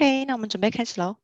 OK，那我们准备开始喽。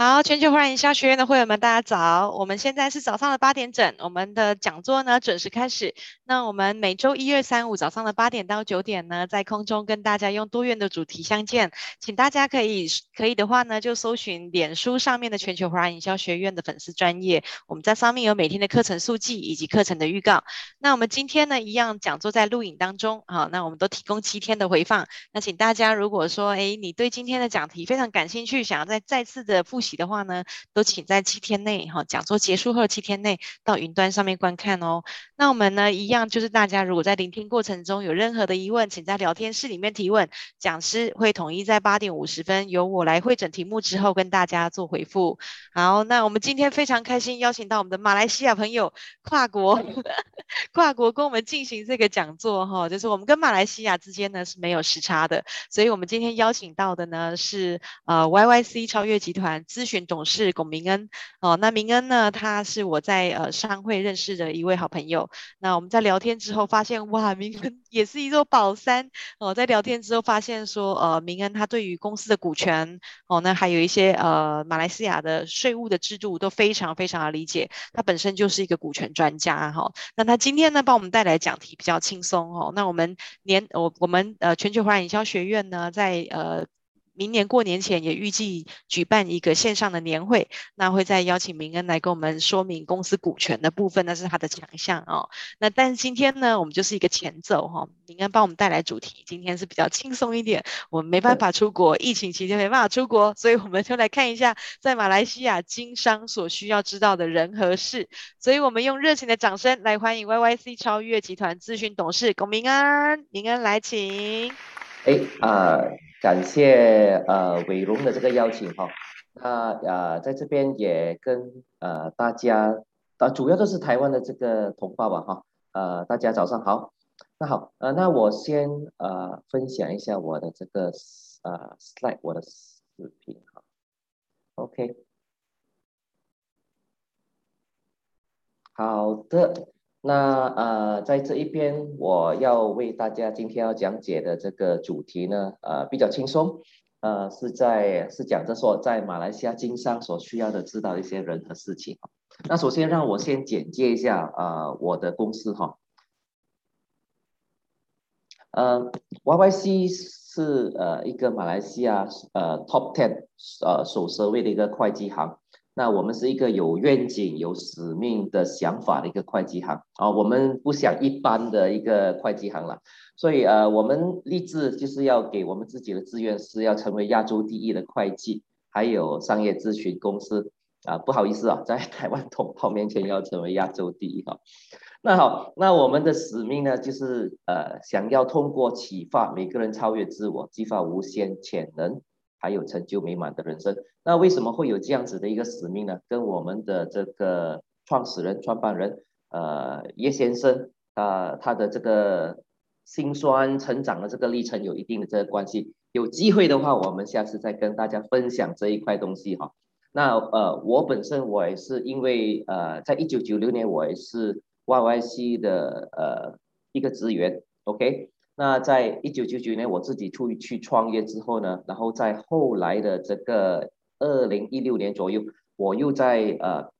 好，全球华人营销学院的会员们，大家早！我们现在是早上的八点整，我们的讲座呢准时开始。那我们每周一、二、三、五早上的八点到九点呢，在空中跟大家用多元的主题相见。请大家可以可以的话呢，就搜寻脸书上面的全球华人营销学院的粉丝专业，我们在上面有每天的课程速记以及课程的预告。那我们今天呢，一样讲座在录影当中，好，那我们都提供七天的回放。那请大家如果说，诶，你对今天的讲题非常感兴趣，想要再再次的复习。的话呢，都请在七天内哈，讲座结束后七天内到云端上面观看哦。那我们呢，一样就是大家如果在聆听过程中有任何的疑问，请在聊天室里面提问，讲师会统一在八点五十分由我来会诊题目之后跟大家做回复。好，那我们今天非常开心邀请到我们的马来西亚朋友跨国 跨国跟我们进行这个讲座哈，就是我们跟马来西亚之间呢是没有时差的，所以我们今天邀请到的呢是呃 YYC 超越集团。咨询董事龚明恩哦，那明恩呢，他是我在呃商会认识的一位好朋友。那我们在聊天之后发现，哇，明恩也是一座宝山哦。在聊天之后发现说，呃，明恩他对于公司的股权哦，那还有一些呃马来西亚的税务的制度都非常非常的理解。他本身就是一个股权专家哈、那他今天呢，帮我们带来讲题比较轻松哦。那我们年我我们呃全球华人营销学院呢，在呃。明年过年前也预计举办一个线上的年会，那会再邀请明恩来跟我们说明公司股权的部分，那是他的强项哦。那但是今天呢，我们就是一个前奏哈、哦，明恩帮我们带来主题，今天是比较轻松一点。我们没办法出国，疫情期间没办法出国，所以我们就来看一下在马来西亚经商所需要知道的人和事。所以我们用热情的掌声来欢迎 YYC 超越集团咨询董事龚明恩，明恩来请。哎啊。感谢呃伟荣的这个邀请哈，那呃在这边也跟呃大家，呃主要都是台湾的这个同胞吧哈，呃大家早上好，那好呃那我先呃分享一下我的这个呃 slide 我的视频哈，OK，好的。那呃，在这一边，我要为大家今天要讲解的这个主题呢，呃，比较轻松，呃，是在是讲着说在马来西亚经商所需要的知道一些人和事情。那首先让我先简介一下啊、呃，我的公司哈，呃，YYC 是呃一个马来西亚呃 Top Ten 呃首奢位的一个会计行。那我们是一个有愿景、有使命的想法的一个会计行啊，我们不想一般的一个会计行了，所以呃，我们立志就是要给我们自己的志愿是要成为亚洲第一的会计，还有商业咨询公司啊，不好意思啊，在台湾同胞面前要成为亚洲第一哈。那好，那我们的使命呢，就是呃，想要通过启发每个人超越自我，激发无限潜能。还有成就美满的人生。那为什么会有这样子的一个使命呢？跟我们的这个创始人、创办人，呃，叶先生，啊、呃，他的这个辛酸成长的这个历程有一定的这个关系。有机会的话，我们下次再跟大家分享这一块东西哈。那呃，我本身我也是因为呃，在一九九六年我也是 YYC 的呃一个职员，OK。那在一九九九年我自己出去创业之后呢，然后在后来的这个二零一六年左右，我又在呃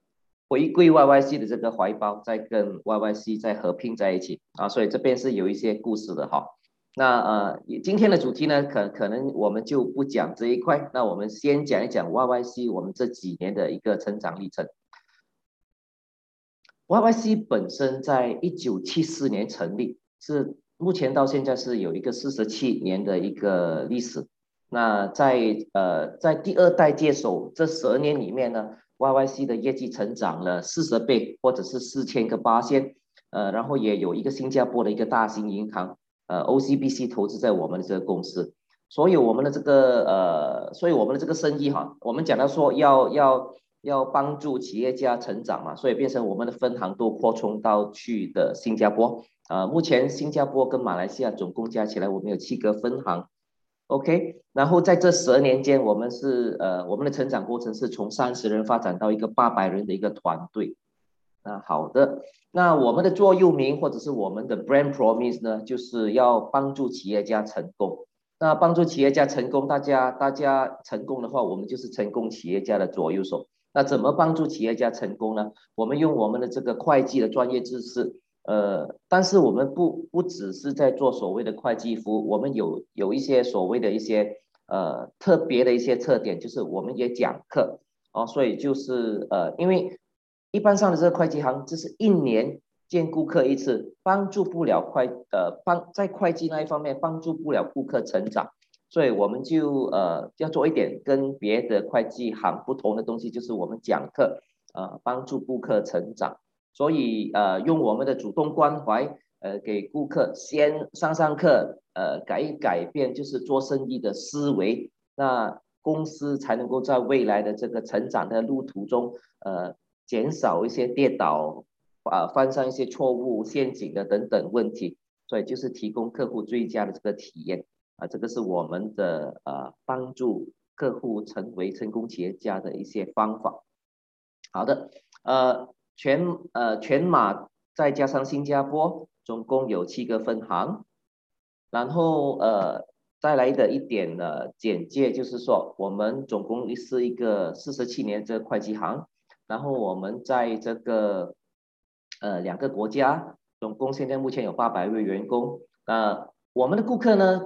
回归 YYC 的这个怀抱，再跟 YYC 再合并在一起啊，所以这边是有一些故事的哈。那呃今天的主题呢，可可能我们就不讲这一块，那我们先讲一讲 YYC 我们这几年的一个成长历程。YYC 本身在一九七四年成立，是。目前到现在是有一个四十七年的一个历史，那在呃在第二代接手这十二年里面呢，YYC 的业绩成长了四十倍，或者是四千个八千，呃，然后也有一个新加坡的一个大型银行，呃 OCBC 投资在我们的这个公司，所以我们的这个呃，所以我们的这个生意哈，我们讲到说要要要帮助企业家成长嘛，所以变成我们的分行都扩充到去的新加坡。呃，目前新加坡跟马来西亚总共加起来，我们有七个分行，OK。然后在这十年间，我们是呃，我们的成长过程是从三十人发展到一个八百人的一个团队。那好的，那我们的座右铭或者是我们的 brand promise 呢，就是要帮助企业家成功。那帮助企业家成功，大家大家成功的话，我们就是成功企业家的左右手。那怎么帮助企业家成功呢？我们用我们的这个会计的专业知识，呃，但是我们不不只是在做所谓的会计服务，我们有有一些所谓的一些呃特别的一些特点，就是我们也讲课哦，所以就是呃，因为一般上的这个会计行，就是一年见顾客一次，帮助不了会呃帮在会计那一方面帮助不了顾客成长。所以我们就呃要做一点跟别的会计行不同的东西，就是我们讲课，呃帮助顾客成长。所以呃用我们的主动关怀，呃给顾客先上上课，呃改一改变就是做生意的思维，那公司才能够在未来的这个成长的路途中，呃减少一些跌倒，啊、呃、犯上一些错误陷阱的等等问题。所以就是提供客户最佳的这个体验。啊，这个是我们的呃帮助客户成为成功企业家的一些方法。好的，呃全呃全马再加上新加坡，总共有七个分行。然后呃再来的一点呢简介就是说，我们总共是一个四十七年这个会计行，然后我们在这个呃两个国家，总共现在目前有八百位员工。那、我们的顾客呢？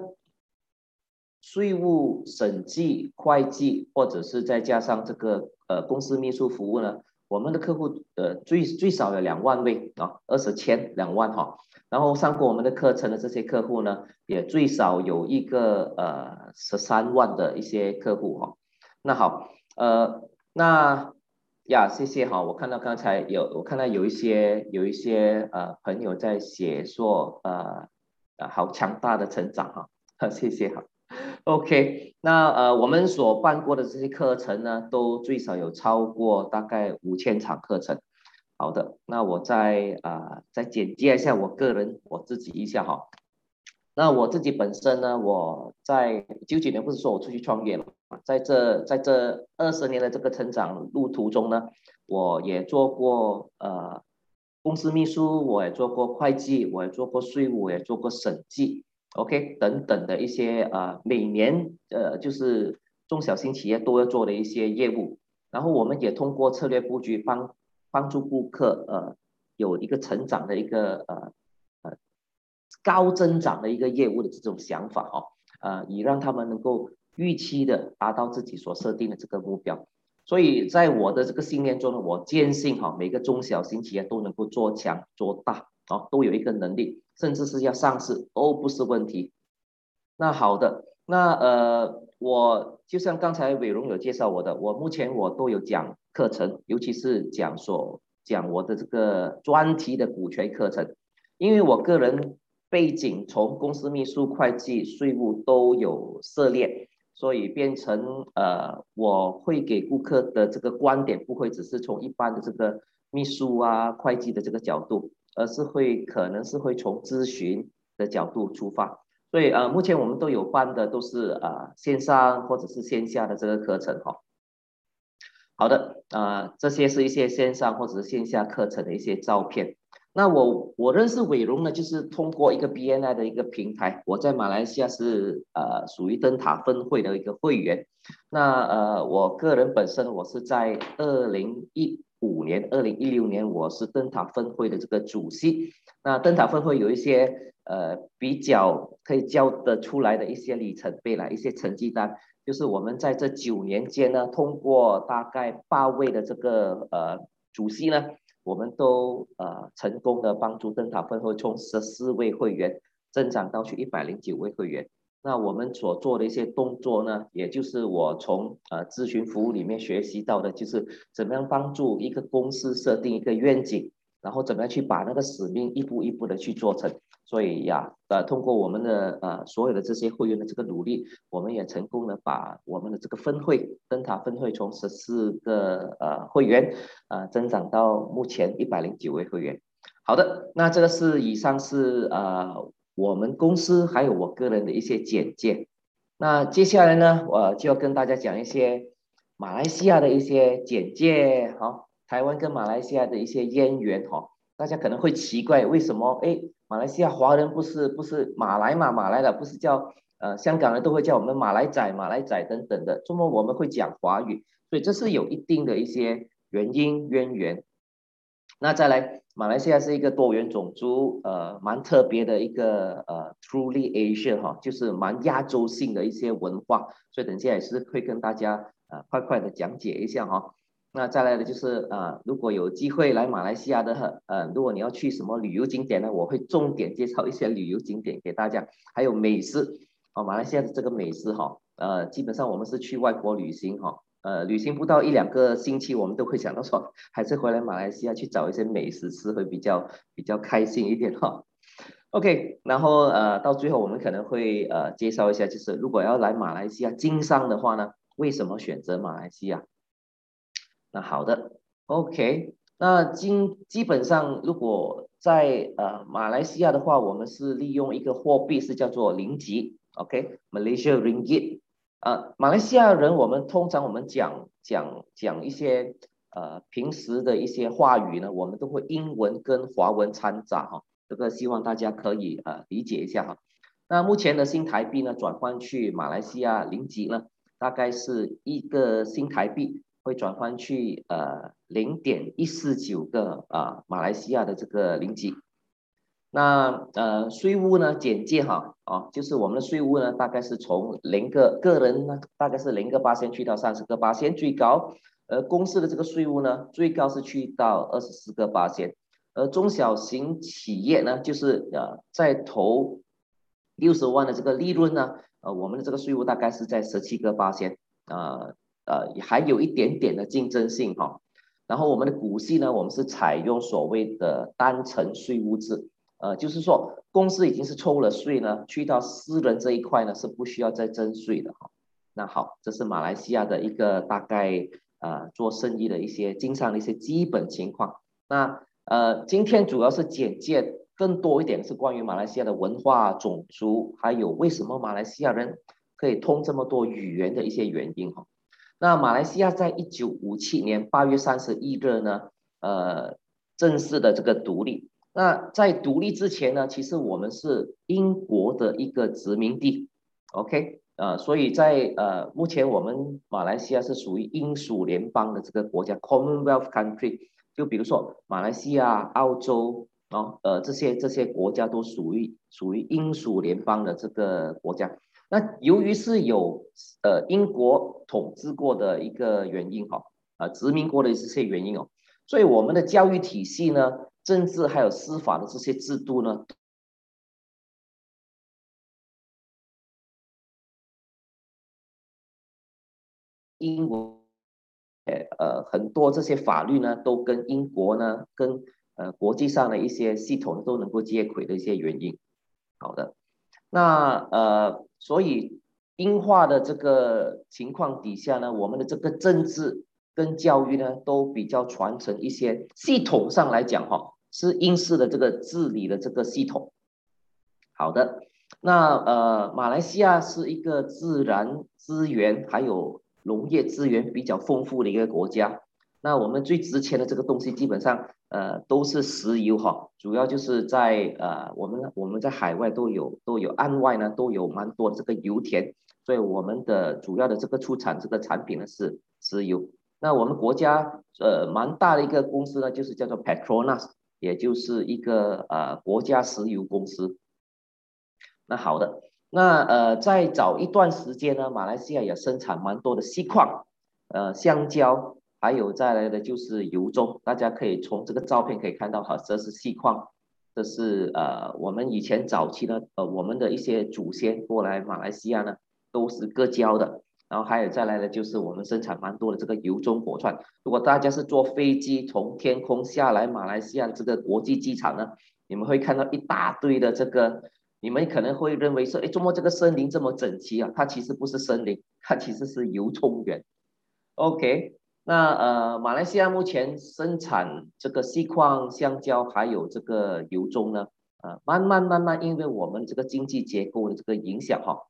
税务、审计、会计，或者是再加上这个呃公司秘书服务呢，我们的客户呃最最少有两万位啊，二十千两万哈。然后上过我们的课程的这些客户呢，也最少有一个呃十三万的一些客户哈。那好，呃那呀谢谢哈，我看到刚才有我看到有一些有一些呃朋友在写说呃呃好强大的成长哈，谢谢哈。OK，那呃，我们所办过的这些课程呢，都最少有超过大概五千场课程。好的，那我再啊、呃、再简介一下我个人我自己一下哈。那我自己本身呢，我在九几年不是说我出去创业了，在这在这二十年的这个成长路途中呢，我也做过呃公司秘书，我也做过会计，我也做过税务，我也做过审计。OK，等等的一些呃，每年呃，就是中小型企业都要做的一些业务，然后我们也通过策略布局帮帮助顾客呃有一个成长的一个呃呃高增长的一个业务的这种想法哦，呃，以让他们能够预期的达到自己所设定的这个目标。所以在我的这个信念中呢，我坚信哈，每个中小型企业都能够做强做大。哦，都有一个能力，甚至是要上市都不是问题。那好的，那呃，我就像刚才伟荣有介绍我的，我目前我都有讲课程，尤其是讲说讲我的这个专题的股权课程，因为我个人背景从公司秘书、会计、税务都有涉猎，所以变成呃，我会给顾客的这个观点不会只是从一般的这个秘书啊、会计的这个角度。而是会可能是会从咨询的角度出发，所以呃，目前我们都有办的都是呃线上或者是线下的这个课程哈。好的，呃，这些是一些线上或者是线下课程的一些照片。那我我认识伟荣呢，就是通过一个 BNI 的一个平台，我在马来西亚是呃属于灯塔分会的一个会员。那呃，我个人本身我是在二零一五年，二零一六年，我是灯塔分会的这个主席。那灯塔分会有一些呃比较可以交得出来的一些里程碑啦，一些成绩单，就是我们在这九年间呢，通过大概八位的这个呃主席呢，我们都呃成功的帮助灯塔分会从十四位会员增长到去一百零九位会员。那我们所做的一些动作呢，也就是我从呃咨询服务里面学习到的，就是怎么样帮助一个公司设定一个愿景，然后怎么样去把那个使命一步一步的去做成。所以呀，呃，通过我们的呃所有的这些会员的这个努力，我们也成功的把我们的这个分会灯塔分会从十四个呃会员呃增长到目前一百零九位会员。好的，那这个是以上是呃。我们公司还有我个人的一些简介，那接下来呢，我就要跟大家讲一些马来西亚的一些简介，好，台湾跟马来西亚的一些渊源，哈，大家可能会奇怪为什么，哎，马来西亚华人不是不是马来嘛，马来的不是叫呃香港人都会叫我们马来仔、马来仔等等的，怎么我们会讲华语？所以这是有一定的一些原因渊源。那再来，马来西亚是一个多元种族，呃，蛮特别的一个呃，truly Asian 哈，就是蛮亚洲性的一些文化，所以等下也是会跟大家呃快快的讲解一下哈。那再来的就是呃，如果有机会来马来西亚的，呃，如果你要去什么旅游景点呢，我会重点介绍一些旅游景点给大家，还有美食哦，马来西亚的这个美食哈，呃，基本上我们是去外国旅行哈。呃，旅行不到一两个星期，我们都会想到说，还是回来马来西亚去找一些美食吃，会比较比较开心一点哈。OK，然后呃，到最后我们可能会呃介绍一下，就是如果要来马来西亚经商的话呢，为什么选择马来西亚？那好的，OK，那基基本上如果在呃马来西亚的话，我们是利用一个货币是叫做零吉，OK，Malaysia Ringgit。呃，马来西亚人，我们通常我们讲讲讲一些呃平时的一些话语呢，我们都会英文跟华文掺杂哈，这个希望大家可以呃理解一下哈。那目前的新台币呢，转换去马来西亚零吉呢，大概是一个新台币会转换去呃零点一四九个啊、呃、马来西亚的这个零吉。那呃税务呢简介哈啊，就是我们的税务呢大概是从零个个人呢大概是零个八千去到三十个八千最高，而公司的这个税务呢最高是去到二十四个八千，而中小型企业呢就是呃在投六十万的这个利润呢，呃我们的这个税务大概是在十七个八千，呃呃还有一点点的竞争性哈，然后我们的股息呢我们是采用所谓的单层税务制。呃，就是说，公司已经是抽了税呢，去到私人这一块呢是不需要再征税的哈。那好，这是马来西亚的一个大概呃做生意的一些经商的一些基本情况。那呃，今天主要是简介更多一点是关于马来西亚的文化、种族，还有为什么马来西亚人可以通这么多语言的一些原因哈。那马来西亚在一九五七年八月三十一日呢，呃，正式的这个独立。那在独立之前呢，其实我们是英国的一个殖民地，OK，呃，所以在呃目前我们马来西亚是属于英属联邦的这个国家 Commonwealth Country，就比如说马来西亚、澳洲啊，呃这些这些国家都属于属于英属联邦的这个国家。那由于是有呃英国统治过的一个原因哈，啊殖民过的这些原因哦，所以我们的教育体系呢。政治还有司法的这些制度呢，英国，呃呃很多这些法律呢，都跟英国呢，跟呃国际上的一些系统都能够接轨的一些原因。好的，那呃所以英化的这个情况底下呢，我们的这个政治跟教育呢，都比较传承一些系统上来讲哈。是英式的这个治理的这个系统。好的，那呃，马来西亚是一个自然资源还有农业资源比较丰富的一个国家。那我们最值钱的这个东西，基本上呃都是石油哈，主要就是在呃我们我们在海外都有都有岸外呢都有蛮多这个油田，所以我们的主要的这个出产这个产品呢是石油。那我们国家呃蛮大的一个公司呢，就是叫做 Petronas。也就是一个呃国家石油公司。那好的，那呃在早一段时间呢，马来西亚也生产蛮多的锡矿，呃香蕉，还有再来的就是油棕。大家可以从这个照片可以看到，哈，这是锡矿，这是呃我们以前早期呢，呃我们的一些祖先过来马来西亚呢，都是割胶的。然后还有再来的就是我们生产蛮多的这个油棕果串。如果大家是坐飞机从天空下来马来西亚这个国际机场呢，你们会看到一大堆的这个，你们可能会认为说，哎，怎么这个森林这么整齐啊？它其实不是森林，它其实是油棕园。OK，那呃，马来西亚目前生产这个锡矿、香蕉还有这个油棕呢，呃，慢慢慢慢，因为我们这个经济结构的这个影响哈。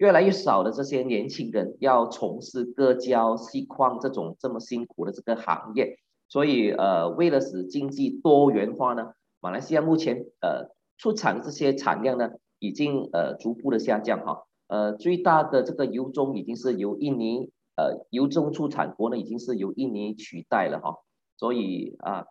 越来越少的这些年轻人要从事割胶、锡矿这种这么辛苦的这个行业，所以呃，为了使经济多元化呢，马来西亚目前呃出产这些产量呢，已经呃逐步的下降哈。呃，最大的这个油棕已经是由印尼呃油棕出产国呢，已经是由印尼取代了哈。所以啊，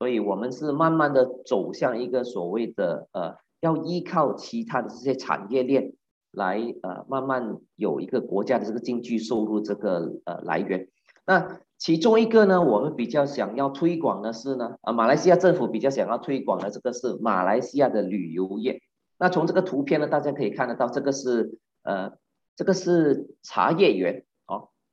所以我们是慢慢的走向一个所谓的呃，要依靠其他的这些产业链来呃慢慢有一个国家的这个经济收入这个呃来源。那其中一个呢，我们比较想要推广的是呢，啊，马来西亚政府比较想要推广的这个是马来西亚的旅游业。那从这个图片呢，大家可以看得到，这个是呃，这个是茶叶园。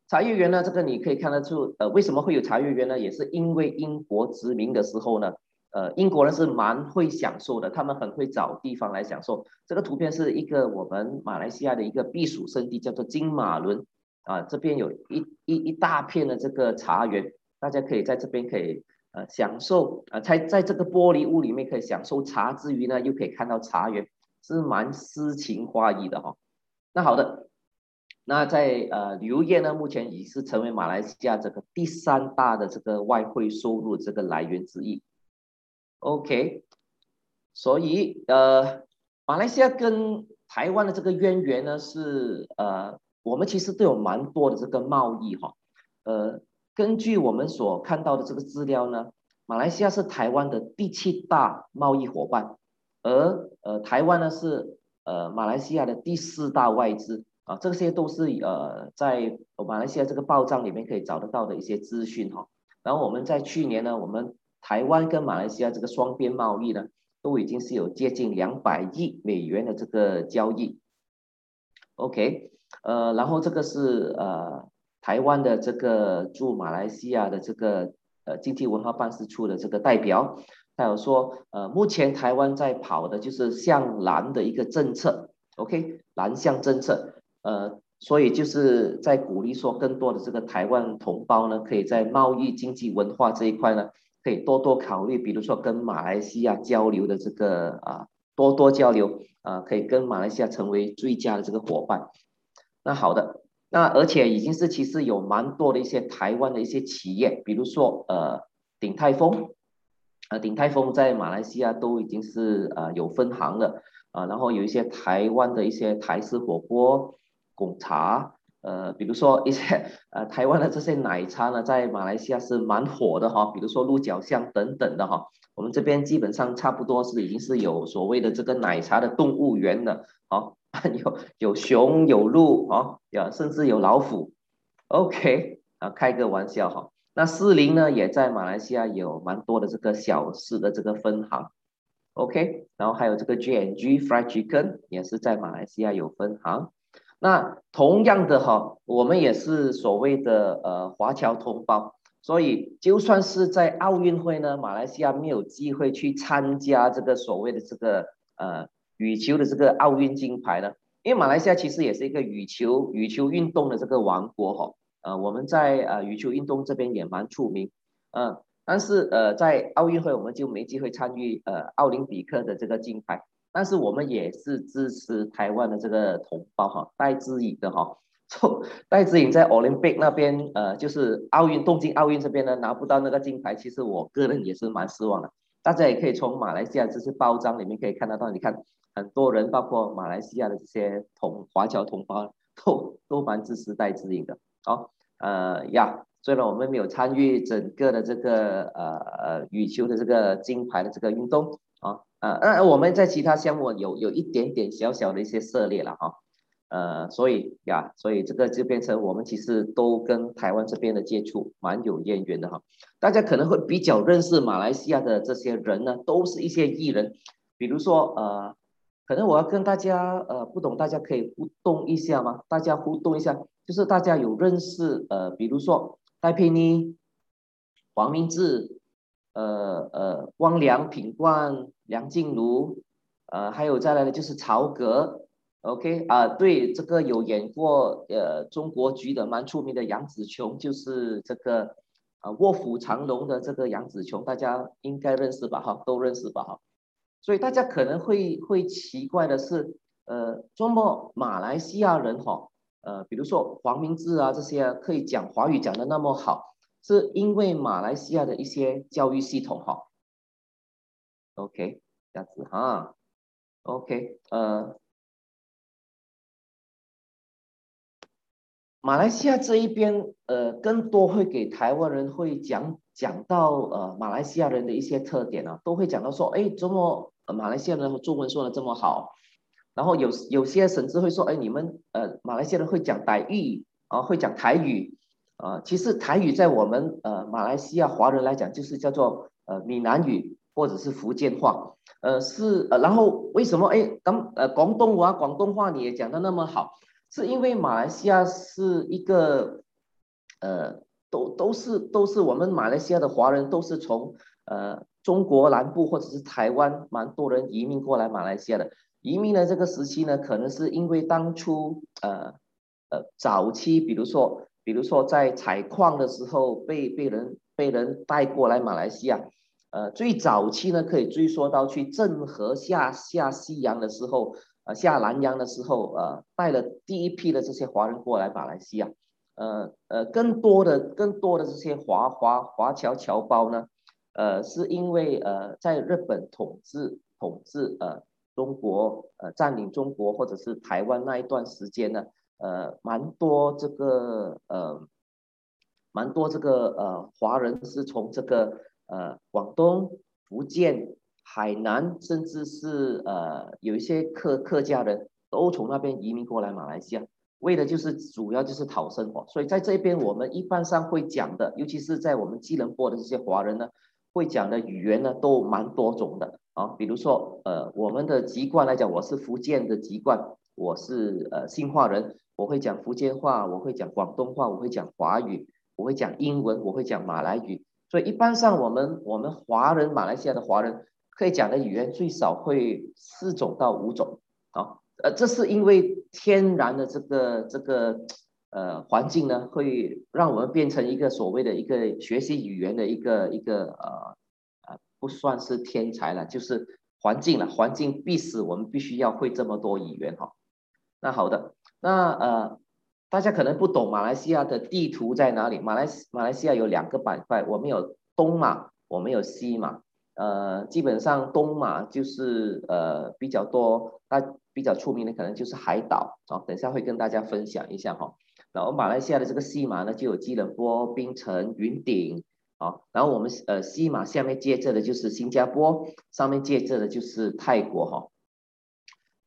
茶叶园呢，这个你可以看得出，呃，为什么会有茶叶园呢？也是因为英国殖民的时候呢，呃，英国人是蛮会享受的，他们很会找地方来享受。这个图片是一个我们马来西亚的一个避暑胜地，叫做金马伦啊，这边有一一一大片的这个茶园，大家可以在这边可以呃享受啊，在在这个玻璃屋里面可以享受茶之余呢，又可以看到茶园，是蛮诗情画意的哈、哦。那好的。那在呃旅游业呢，目前已是成为马来西亚这个第三大的这个外汇收入这个来源之一。OK，所以呃马来西亚跟台湾的这个渊源呢是呃我们其实都有蛮多的这个贸易哈。呃，根据我们所看到的这个资料呢，马来西亚是台湾的第七大贸易伙伴，而呃台湾呢是呃马来西亚的第四大外资。啊，这些都是呃在马来西亚这个报账里面可以找得到的一些资讯哈。然后我们在去年呢，我们台湾跟马来西亚这个双边贸易呢，都已经是有接近两百亿美元的这个交易。OK，呃，然后这个是呃台湾的这个驻马来西亚的这个呃经济文化办事处的这个代表，他有说呃目前台湾在跑的就是向南的一个政策，OK，南向政策。呃，所以就是在鼓励说，更多的这个台湾同胞呢，可以在贸易、经济、文化这一块呢，可以多多考虑，比如说跟马来西亚交流的这个啊，多多交流啊，可以跟马来西亚成为最佳的这个伙伴。那好的，那而且已经是其实有蛮多的一些台湾的一些企业，比如说呃，鼎泰丰，呃，鼎泰丰在马来西亚都已经是呃有分行了啊，然后有一些台湾的一些台式火锅。贡茶，呃，比如说一些呃台湾的这些奶茶呢，在马来西亚是蛮火的哈，比如说鹿角巷等等的哈，我们这边基本上差不多是已经是有所谓的这个奶茶的动物园了，好，有有熊有鹿啊，有甚至有老虎，OK 啊，开个玩笑哈。那士林呢，也在马来西亚有蛮多的这个小吃的这个分行，OK，然后还有这个 J&G Fried Chicken 也是在马来西亚有分行。那同样的哈，我们也是所谓的呃华侨同胞，所以就算是在奥运会呢，马来西亚没有机会去参加这个所谓的这个呃羽球的这个奥运金牌呢，因为马来西亚其实也是一个羽球羽球运动的这个王国哈，呃我们在呃羽球运动这边也蛮出名，嗯、但是呃在奥运会我们就没机会参与呃奥林匹克的这个金牌。但是我们也是支持台湾的这个同胞哈，戴资颖的哈，戴资颖在奥林匹克那边呃，就是奥运东京奥运这边呢拿不到那个金牌，其实我个人也是蛮失望的。大家也可以从马来西亚这些包装里面可以看得到，你看很多人，包括马来西亚的这些同华侨同胞，都都蛮支持戴资颖的。好，呃呀，虽然我们没有参与整个的这个呃呃羽球的这个金牌的这个运动。啊，呃那我们在其他项目有有一点点小小的一些涉猎了哈，呃，所以呀，所以这个就变成我们其实都跟台湾这边的接触蛮有渊源的哈。大家可能会比较认识马来西亚的这些人呢，都是一些艺人，比如说呃，可能我要跟大家呃，不懂大家可以互动一下吗？大家互动一下，就是大家有认识呃，比如说戴佩妮、黄明志。呃呃，汪良、品冠、梁静茹，呃，还有再来的就是曹格，OK 啊，对，这个有演过呃中国剧的蛮出名的杨紫琼，就是这个啊卧虎藏龙的这个杨紫琼，大家应该认识吧？哈，都认识吧？哈，所以大家可能会会奇怪的是，呃，这么马来西亚人哈，呃，比如说黄明志啊这些可以讲华语讲的那么好。是因为马来西亚的一些教育系统哈，OK，这样子哈，OK，呃，马来西亚这一边，呃，更多会给台湾人会讲讲到呃马来西亚人的一些特点啊，都会讲到说，哎，怎么马来西亚人中文说的这么好？然后有有些甚至会说，哎，你们呃马来西亚人会讲台语啊，会讲台语啊。其实台语在我们呃马来西亚华人来讲，就是叫做呃闽南语或者是福建话。呃是呃，然后为什么哎当呃广东话广东话你也讲的那么好？是因为马来西亚是一个呃都都是都是我们马来西亚的华人都是从呃中国南部或者是台湾蛮多人移民过来马来西亚的。移民的这个时期呢，可能是因为当初呃呃早期，比如说比如说在采矿的时候被被人被人带过来马来西亚，呃最早期呢可以追溯到去郑和下下西洋的时候，呃下南洋的时候，呃带了第一批的这些华人过来马来西亚，呃呃更多的更多的这些华华华侨侨胞呢，呃是因为呃在日本统治统治呃。中国呃占领中国或者是台湾那一段时间呢，呃蛮多这个呃蛮多这个呃华人是从这个呃广东、福建、海南，甚至是呃有一些客客家人都从那边移民过来马来西亚，为的就是主要就是讨生活。所以在这边我们一般上会讲的，尤其是在我们吉隆坡的这些华人呢，会讲的语言呢都蛮多种的。啊，比如说，呃，我们的籍贯来讲，我是福建的籍贯，我是呃兴化人，我会讲福建话，我会讲广东话，我会讲华语，我会讲英文，我会讲马来语。所以一般上，我们我们华人，马来西亚的华人，可以讲的语言最少会四种到五种。啊，呃，这是因为天然的这个这个呃环境呢，会让我们变成一个所谓的一个学习语言的一个一个呃呃。不算是天才了，就是环境了。环境逼使我们必须要会这么多语言哈。那好的，那呃，大家可能不懂马来西亚的地图在哪里。马来马来西亚有两个板块，我们有东马，我们有西马。呃，基本上东马就是呃比较多，那比较出名的可能就是海岛啊。等一下会跟大家分享一下哈。然后马来西亚的这个西马呢，就有吉隆坡、槟城、云顶。好，然后我们呃西马下面接着的就是新加坡，上面接着的就是泰国哈。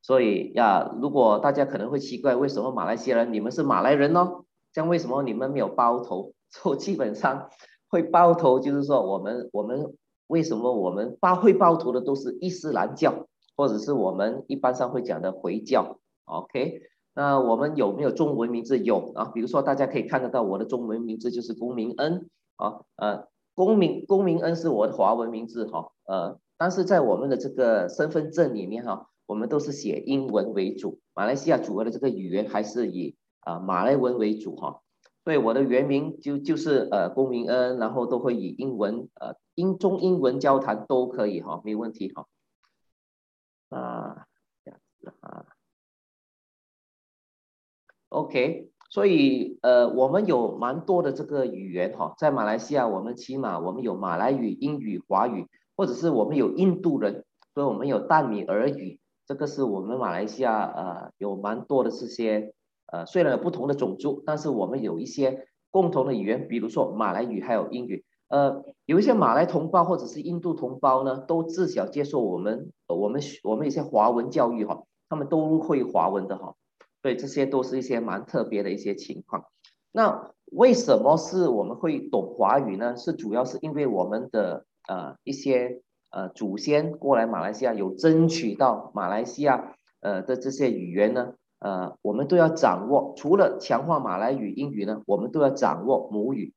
所以呀，如果大家可能会奇怪，为什么马来西亚人你们是马来人呢？这样为什么你们没有包头？就基本上会包头，就是说我们我们为什么我们包会包头的都是伊斯兰教，或者是我们一般上会讲的回教。OK，那我们有没有中文名字？有啊，比如说大家可以看得到我的中文名字就是龚明恩。啊，呃，龚明龚明恩是我的华文名字哈，呃，但是在我们的这个身份证里面哈，我们都是写英文为主，马来西亚主要的这个语言还是以啊马来文为主哈，所以我的原名就就是呃龚明恩，然后都会以英文呃英中英文交谈都可以哈，没问题哈，啊，这样子啊，OK。所以，呃，我们有蛮多的这个语言哈，在马来西亚，我们起码我们有马来语、英语、华语，或者是我们有印度人，所以我们有淡米尔语，这个是我们马来西亚呃有蛮多的这些呃，虽然有不同的种族，但是我们有一些共同的语言，比如说马来语还有英语，呃，有一些马来同胞或者是印度同胞呢，都自小接受我们我们我们一些华文教育哈，他们都会华文的哈。对，这些都是一些蛮特别的一些情况。那为什么是我们会懂华语呢？是主要是因为我们的呃一些呃祖先过来马来西亚有争取到马来西亚呃的这些语言呢，呃我们都要掌握。除了强化马来语、英语呢，我们都要掌握母语。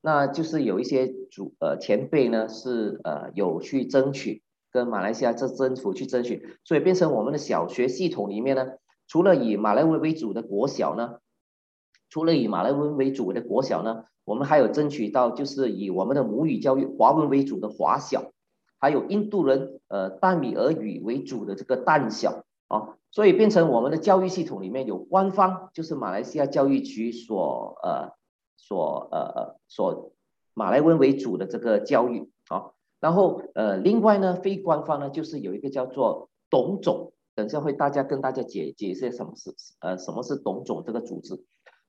那就是有一些祖呃前辈呢是呃有去争取，跟马来西亚这政府去争取，所以变成我们的小学系统里面呢。除了以马来文为主的国小呢，除了以马来文为主的国小呢，我们还有争取到就是以我们的母语教育华文为主的华小，还有印度人呃淡米尔语为主的这个淡小啊，所以变成我们的教育系统里面有官方就是马来西亚教育局所呃所呃呃所马来文为主的这个教育啊，然后呃另外呢非官方呢就是有一个叫做董总。等下会大家跟大家解解释什么是呃什么是董总这个组织。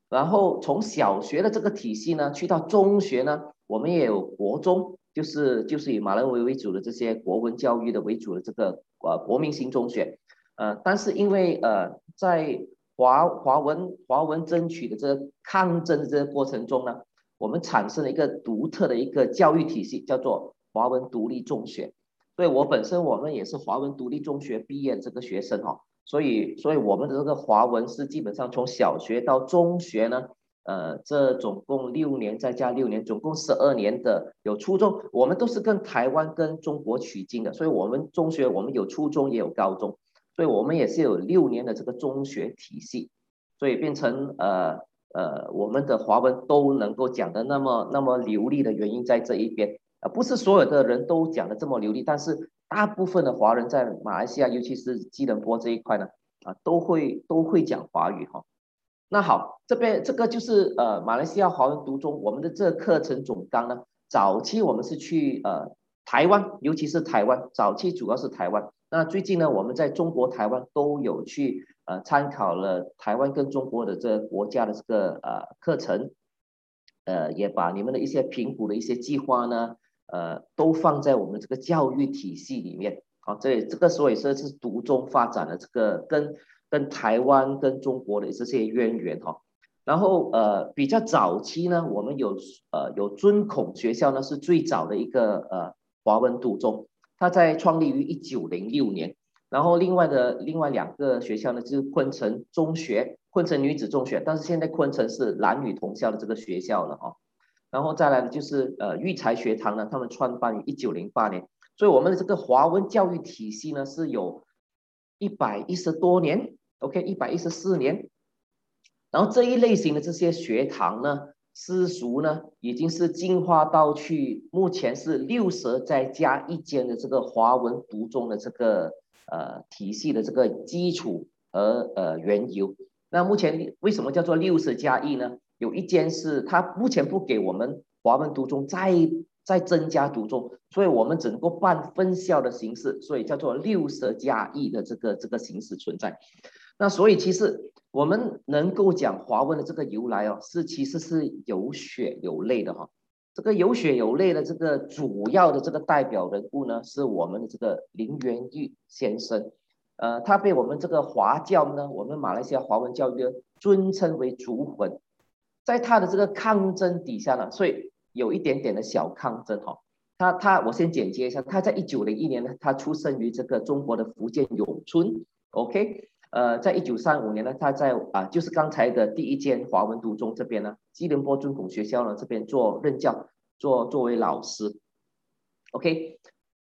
然后从小学的这个体系呢，去到中学呢，我们也有国中，就是就是以马来文为主的这些国文教育的为主的这个呃国民型中学。呃，但是因为呃在华华文华文争取的这个抗争的这个过程中呢，我们产生了一个独特的一个教育体系，叫做华文独立中学。所以我本身我们也是华文独立中学毕业的这个学生哈、哦，所以所以我们的这个华文是基本上从小学到中学呢，呃，这总共六年再加六年，总共十二年的有初中，我们都是跟台湾跟中国取经的，所以我们中学我们有初中也有高中。所以我们也是有六年的这个中学体系，所以变成呃呃，我们的华文都能够讲得那么那么流利的原因在这一边，呃，不是所有的人都讲得这么流利，但是大部分的华人在马来西亚，尤其是吉隆坡这一块呢，啊，都会都会讲华语哈。那好，这边这个就是呃马来西亚华文读中，我们的这个课程总纲呢，早期我们是去呃台湾，尤其是台湾，早期主要是台湾。那最近呢，我们在中国台湾都有去呃参考了台湾跟中国的这个国家的这个呃课程，呃也把你们的一些评估的一些计划呢，呃都放在我们这个教育体系里面。好，这这个所以说是独中发展的这个跟跟台湾跟中国的这些渊源哈。然后呃比较早期呢，我们有呃有尊孔学校呢是最早的一个呃华文读中。它在创立于一九零六年，然后另外的另外两个学校呢，就是昆城中学、昆城女子中学，但是现在昆城是男女同校的这个学校了哈。然后再来呢就是呃育才学堂呢，他们创办于一九零八年，所以我们的这个华文教育体系呢是有一百一十多年，OK，一百一十四年。然后这一类型的这些学堂呢。私塾呢，已经是进化到去，目前是六十再加一间的这个华文独中的这个呃体系的这个基础和呃缘由。那目前为什么叫做六十加一呢？有一间是它目前不给我们华文独中再再增加独中，所以我们只能够办分校的形式，所以叫做六十加一的这个这个形式存在。那所以其实。我们能够讲华文的这个由来哦，是其实是有血有泪的哈。这个有血有泪的这个主要的这个代表人物呢，是我们的这个林元玉先生。呃，他被我们这个华教呢，我们马来西亚华文教育尊称为族魂。在他的这个抗争底下呢，所以有一点点的小抗争哈。他他，我先简介一下，他在一九零一年呢，他出生于这个中国的福建永春，OK。呃，在一九三五年呢，他在啊，就是刚才的第一间华文独中这边呢，吉隆坡尊孔学校呢这边做任教，做作为老师。OK，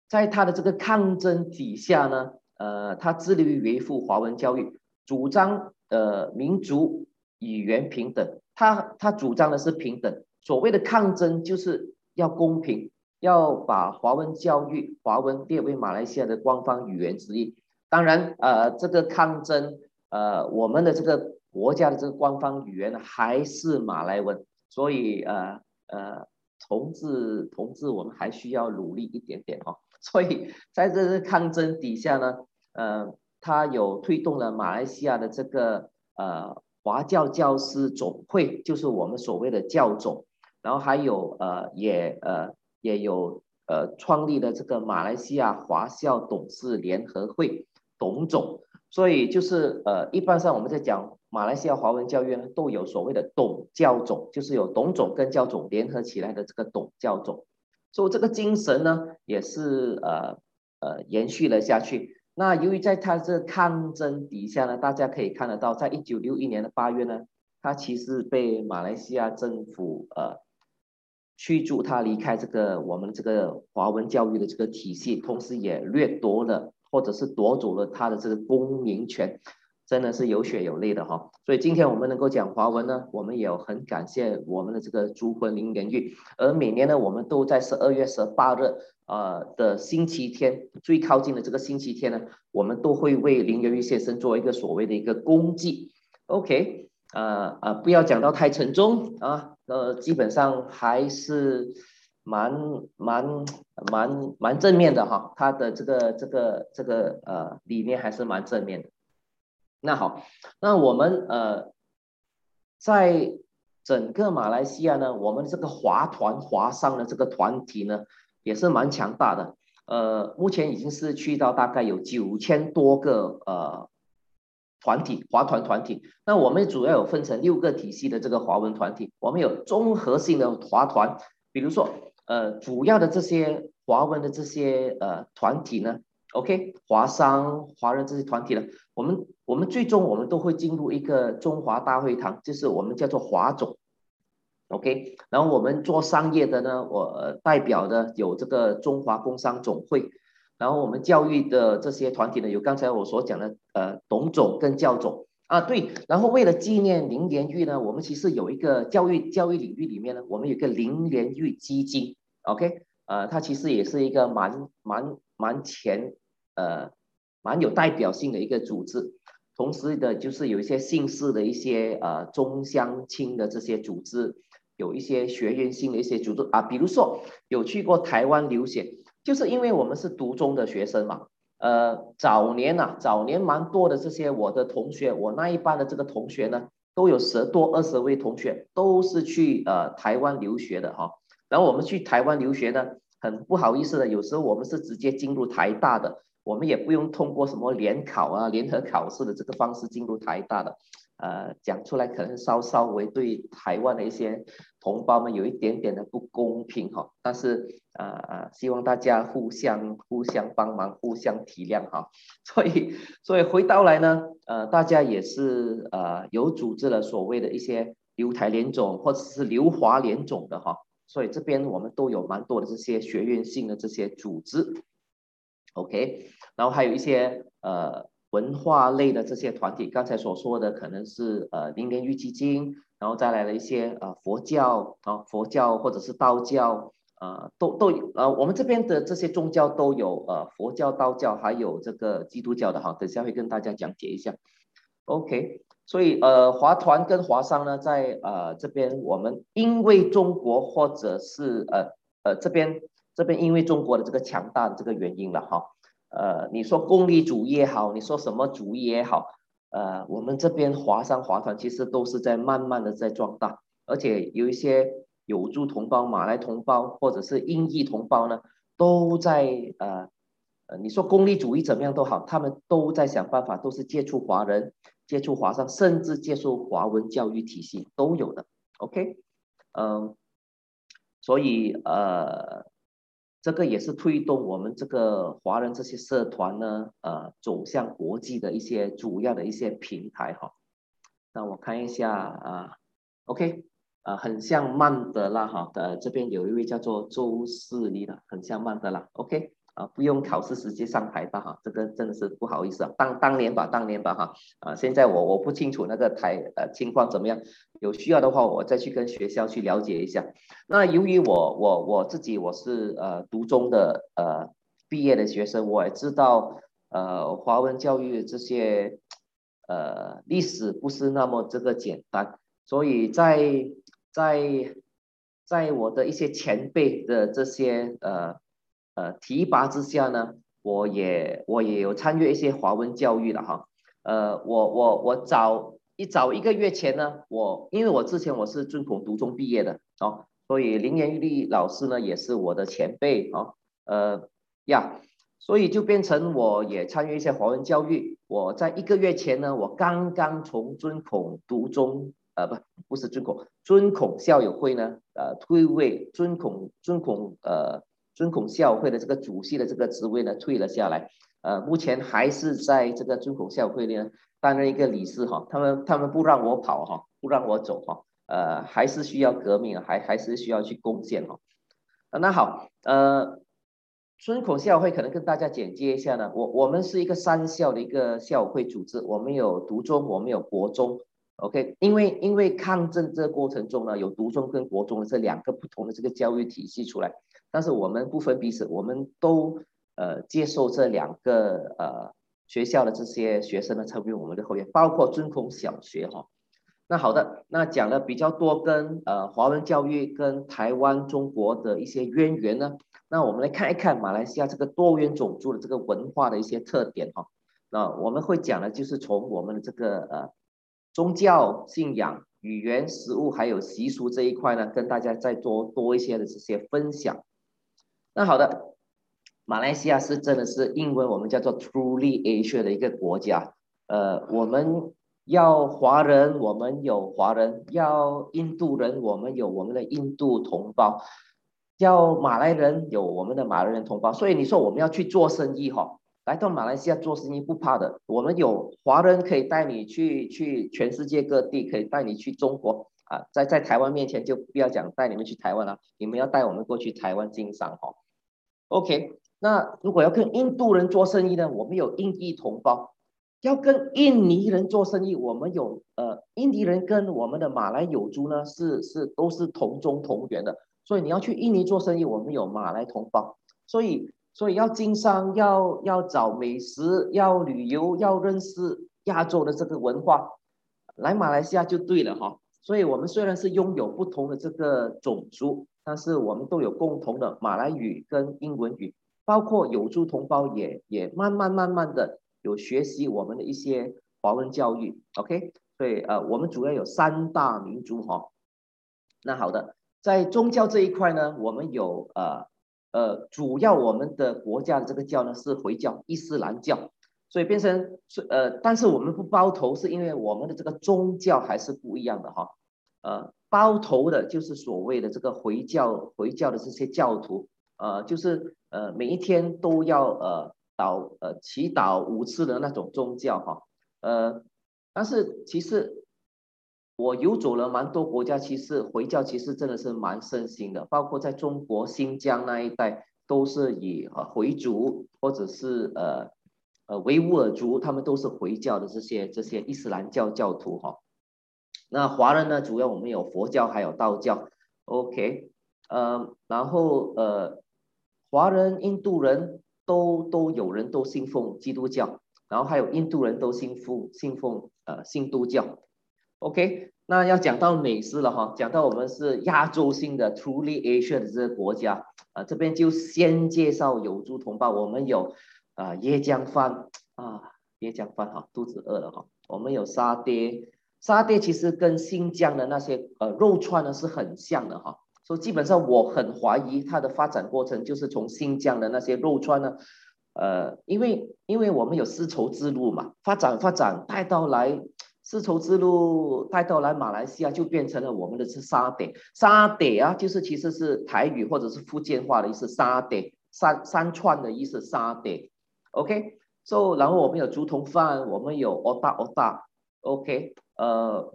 在他的这个抗争底下呢，呃，他致力于维护华文教育，主张呃民族语言平等。他他主张的是平等，所谓的抗争就是要公平，要把华文教育华文列为马来西亚的官方语言之一。当然，呃，这个抗争，呃，我们的这个国家的这个官方语言还是马来文，所以，呃，呃，同志，同志，我们还需要努力一点点哦。所以，在这个抗争底下呢，呃，他有推动了马来西亚的这个呃华教教师总会，就是我们所谓的教总，然后还有呃也呃也有呃创立了这个马来西亚华校董事联合会。董总，所以就是呃，一般上我们在讲马来西亚华文教育呢，都有所谓的董教总，就是有董总跟教总联合起来的这个董教总，所以这个精神呢，也是呃呃延续了下去。那由于在他这抗争底下呢，大家可以看得到，在一九六一年的八月呢，他其实被马来西亚政府呃驱逐他离开这个我们这个华文教育的这个体系，同时也掠夺了。或者是夺走了他的这个公民权，真的是有血有泪的哈。所以今天我们能够讲华文呢，我们也很感谢我们的这个祖魂林元玉。而每年呢，我们都在十二月十八日呃的星期天，最靠近的这个星期天呢，我们都会为林元玉先生做一个所谓的一个公祭。OK，呃呃，不要讲到太沉重啊，呃，基本上还是。蛮蛮蛮蛮正面的哈，他的这个这个这个呃理念还是蛮正面的。那好，那我们呃在整个马来西亚呢，我们这个华团华商的这个团体呢也是蛮强大的。呃，目前已经是去到大概有九千多个呃团体华团团体。那我们主要有分成六个体系的这个华文团体，我们有综合性的华团，比如说。呃，主要的这些华文的这些呃团体呢，OK，华商、华人这些团体呢，我们我们最终我们都会进入一个中华大会堂，就是我们叫做华总，OK，然后我们做商业的呢，我代表的有这个中华工商总会，然后我们教育的这些团体呢，有刚才我所讲的呃董总跟教总。啊，对，然后为了纪念林连玉呢，我们其实有一个教育教育领域里面呢，我们有一个林连玉基金，OK，呃，它其实也是一个蛮蛮蛮前，呃，蛮有代表性的一个组织，同时的就是有一些姓氏的一些呃中乡亲的这些组织，有一些学院性的一些组织。啊，比如说有去过台湾留学，就是因为我们是独中的学生嘛。呃，早年呐、早年蛮多的这些我的同学，我那一班的这个同学呢，都有十多二十位同学都是去呃台湾留学的哈。然后我们去台湾留学呢，很不好意思的，有时候我们是直接进入台大的，我们也不用通过什么联考啊、联合考试的这个方式进入台大的。呃，讲出来可能稍稍微对台湾的一些同胞们有一点点的不公平哈，但是呃，希望大家互相互相帮忙，互相体谅哈。所以，所以回到来呢，呃，大家也是呃有组织了所谓的一些留台联总或者是留华联总的哈，所以这边我们都有蛮多的这些学院性的这些组织，OK，然后还有一些呃。文化类的这些团体，刚才所说的可能是呃林莲玉基金，然后再来了一些呃佛教啊佛教或者是道教啊、呃、都都呃我们这边的这些宗教都有呃佛教、道教还有这个基督教的哈，等下会跟大家讲解一下。OK，所以呃华团跟华商呢在呃这边我们因为中国或者是呃呃这边这边因为中国的这个强大的这个原因了哈。呃，你说功利主义也好，你说什么主义也好，呃，我们这边华商华团其实都是在慢慢的在壮大，而且有一些有族同胞、马来同胞或者是印裔同胞呢，都在呃呃，你说功利主义怎么样都好，他们都在想办法，都是接触华人、接触华商，甚至接受华文教育体系都有的。OK，嗯、呃，所以呃。这个也是推动我们这个华人这些社团呢，呃，走向国际的一些主要的一些平台哈。那我看一下啊，OK，啊，很像曼德拉哈的这边有一位叫做周世立的，很像曼德拉，OK。啊，不用考试直接上台吧哈，这个真的是不好意思啊，当当年吧，当年吧哈，啊，现在我我不清楚那个台呃情况怎么样，有需要的话我再去跟学校去了解一下。那由于我我我自己我是呃读中的呃毕业的学生，我也知道呃华文教育这些呃历史不是那么这个简单，所以在在在我的一些前辈的这些呃。呃，提拔之下呢，我也我也有参与一些华文教育了哈。呃，我我我早一早一个月前呢，我因为我之前我是尊孔独中毕业的哦，所以林莲玉老师呢也是我的前辈哦。呃呀，所以就变成我也参与一些华文教育。我在一个月前呢，我刚刚从尊孔独中呃不不是尊孔尊孔校友会呢呃退位尊孔尊孔呃。尊孔校会的这个主席的这个职位呢，退了下来，呃，目前还是在这个尊孔校会呢担任一个理事哈，他们他们不让我跑哈，不让我走哈，呃，还是需要革命，还还是需要去贡献哈。那好，呃，尊孔校会可能跟大家简介一下呢，我我们是一个三校的一个校会组织，我们有独中，我们有国中，OK，因为因为抗争这过程中呢，有独中跟国中的这两个不同的这个教育体系出来。但是我们不分彼此，我们都呃接受这两个呃学校的这些学生呢成为我们的会员，包括尊孔小学哈。那好的，那讲了比较多跟呃华文教育跟台湾中国的一些渊源呢，那我们来看一看马来西亚这个多元种族的这个文化的一些特点哈。那我们会讲的就是从我们的这个呃宗教信仰、语言、食物还有习俗这一块呢，跟大家再多多一些的这些分享。那好的，马来西亚是真的是英文我们叫做 Truly Asia 的一个国家，呃，我们。要华人，我们有华人；要印度人，我们有我们的印度同胞；要马来人，有我们的马来人同胞。所以你说我们要去做生意哈，来到马来西亚做生意不怕的。我们有华人可以带你去去全世界各地，可以带你去中国啊。在在台湾面前就不要讲带你们去台湾了，你们要带我们过去台湾经商哈。OK，那如果要跟印度人做生意呢，我们有印裔同胞。要跟印尼人做生意，我们有呃，印尼人跟我们的马来友族呢是是都是同宗同源的，所以你要去印尼做生意，我们有马来同胞，所以所以要经商，要要找美食，要旅游，要认识亚洲的这个文化，来马来西亚就对了哈。所以我们虽然是拥有不同的这个种族，但是我们都有共同的马来语跟英文语，包括有族同胞也也慢慢慢慢的。有学习我们的一些华文教育，OK，所以呃，我们主要有三大民族哈。那好的，在宗教这一块呢，我们有呃呃，主要我们的国家的这个教呢是回教伊斯兰教，所以变成是呃，但是我们不包头，是因为我们的这个宗教还是不一样的哈。呃，包头的就是所谓的这个回教回教的这些教徒，呃，就是呃每一天都要呃。祷呃祈祷五次的那种宗教哈，呃，但是其实我游走了蛮多国家，其实回教其实真的是蛮盛行的，包括在中国新疆那一带都是以呃回族或者是呃呃维吾尔族，他们都是回教的这些这些伊斯兰教教徒哈。那华人呢，主要我们有佛教还有道教，OK，呃，然后呃华人、印度人。都都有人都信奉基督教，然后还有印度人都信奉信奉呃新都教。OK，那要讲到美食了哈，讲到我们是亚洲性的 Truly Asia 的这个国家啊，这边就先介绍有族同胞，我们有啊椰浆饭啊椰浆饭哈，肚子饿了哈，我们有沙爹，沙爹其实跟新疆的那些呃肉串呢是很像的哈。所以基本上我很怀疑它的发展过程，就是从新疆的那些肉串呢，呃，因为因为我们有丝绸之路嘛，发展发展带到来丝绸之路带到来马来西亚，就变成了我们的是沙爹，沙爹啊，就是其实是台语或者是福建话的意思，沙爹三三串的意思，沙爹，OK，so 然后我们有竹筒饭，我们有欧大欧大，OK，呃。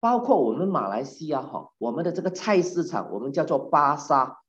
包括我们马来西亚哈，我们的这个菜市场，我们叫做巴沙，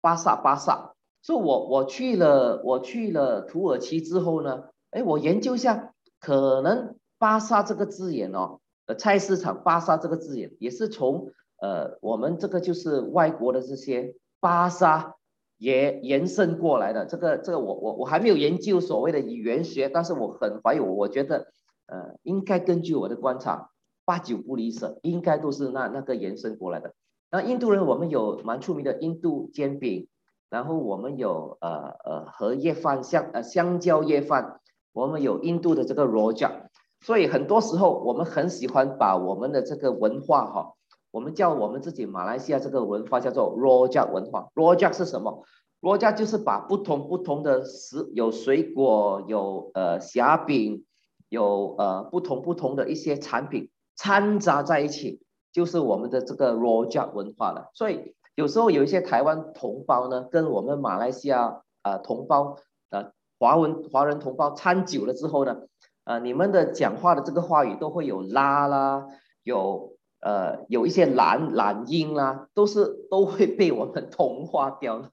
巴萨巴萨。所以我我去了，我去了土耳其之后呢，哎，我研究一下，可能巴沙这个字眼哦，呃，菜市场巴沙这个字眼也是从呃我们这个就是外国的这些巴沙也延伸过来的。这个这个我我我还没有研究所谓的语言学，但是我很怀疑，我觉得呃应该根据我的观察。八九不离十，应该都是那那个延伸过来的。那印度人，我们有蛮出名的印度煎饼，然后我们有呃呃荷叶饭香呃香蕉叶饭，我们有印度的这个 Rojak。所以很多时候我们很喜欢把我们的这个文化哈，我们叫我们自己马来西亚这个文化叫做 Rojak 文化。Rojak 是什么？Rojak 就是把不同不同的食有水果，有呃虾饼，有呃不同不同的一些产品。掺杂在一起，就是我们的这个 Rojak 文化了。所以有时候有一些台湾同胞呢，跟我们马来西亚呃同胞呃华文华人同胞掺久了之后呢，呃你们的讲话的这个话语都会有拉啦，有呃有一些懒懒音啦，都是都会被我们同化掉了。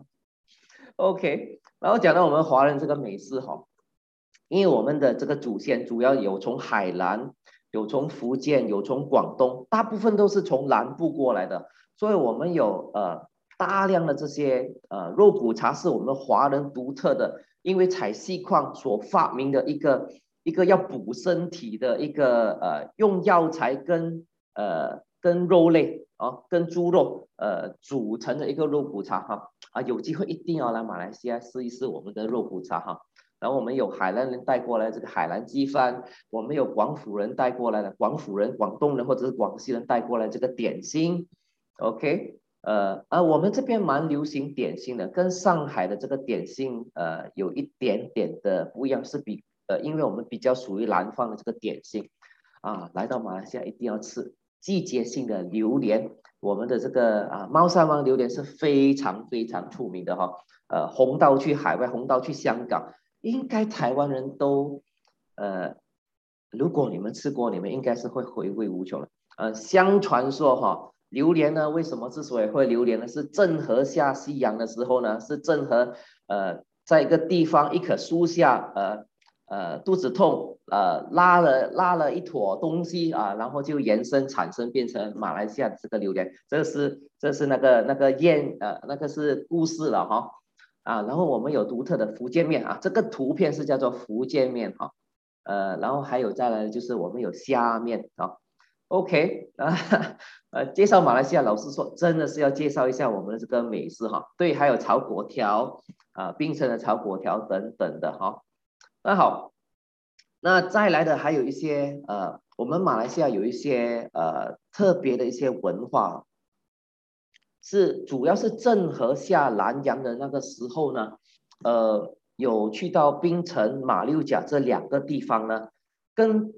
OK，然后讲到我们华人这个美食哈，因为我们的这个祖先主要有从海南。有从福建，有从广东，大部分都是从南部过来的，所以我们有呃大量的这些呃肉骨茶是我们华人独特的，因为采细矿所发明的一个一个要补身体的一个呃用药材跟呃跟肉类啊，跟猪肉呃组成的一个肉骨茶哈啊，有机会一定要来马来西亚试一试我们的肉骨茶哈。然后我们有海南人带过来这个海南鸡饭，我们有广府人带过来的广府人、广东人或者是广西人带过来这个点心，OK，呃，啊，我们这边蛮流行点心的，跟上海的这个点心呃有一点点的不一样，是比呃，因为我们比较属于南方的这个点心，啊，来到马来西亚一定要吃季节性的榴莲，我们的这个啊猫山王榴莲是非常非常出名的哈，呃，红到去海外，红到去香港。应该台湾人都，呃，如果你们吃过，你们应该是会回味无穷的。呃，相传说哈，榴莲呢，为什么之所以会榴莲呢？是郑和下西洋的时候呢，是郑和呃，在一个地方一棵树下，呃呃，肚子痛，呃，拉了拉了一坨东西啊，然后就延伸产生变成马来西亚的这个榴莲。这是这是那个那个谚呃，那个是故事了哈。啊，然后我们有独特的福建面啊，这个图片是叫做福建面哈，呃，然后还有再来就是我们有虾面啊，OK 啊，呃，介绍马来西亚，老师说真的是要介绍一下我们的这个美食哈，对，还有炒粿条啊，冰城的炒粿条等等的哈，那好，那再来的还有一些呃，我们马来西亚有一些呃特别的一些文化。是，主要是郑和下南洋的那个时候呢，呃，有去到槟城、马六甲这两个地方呢，跟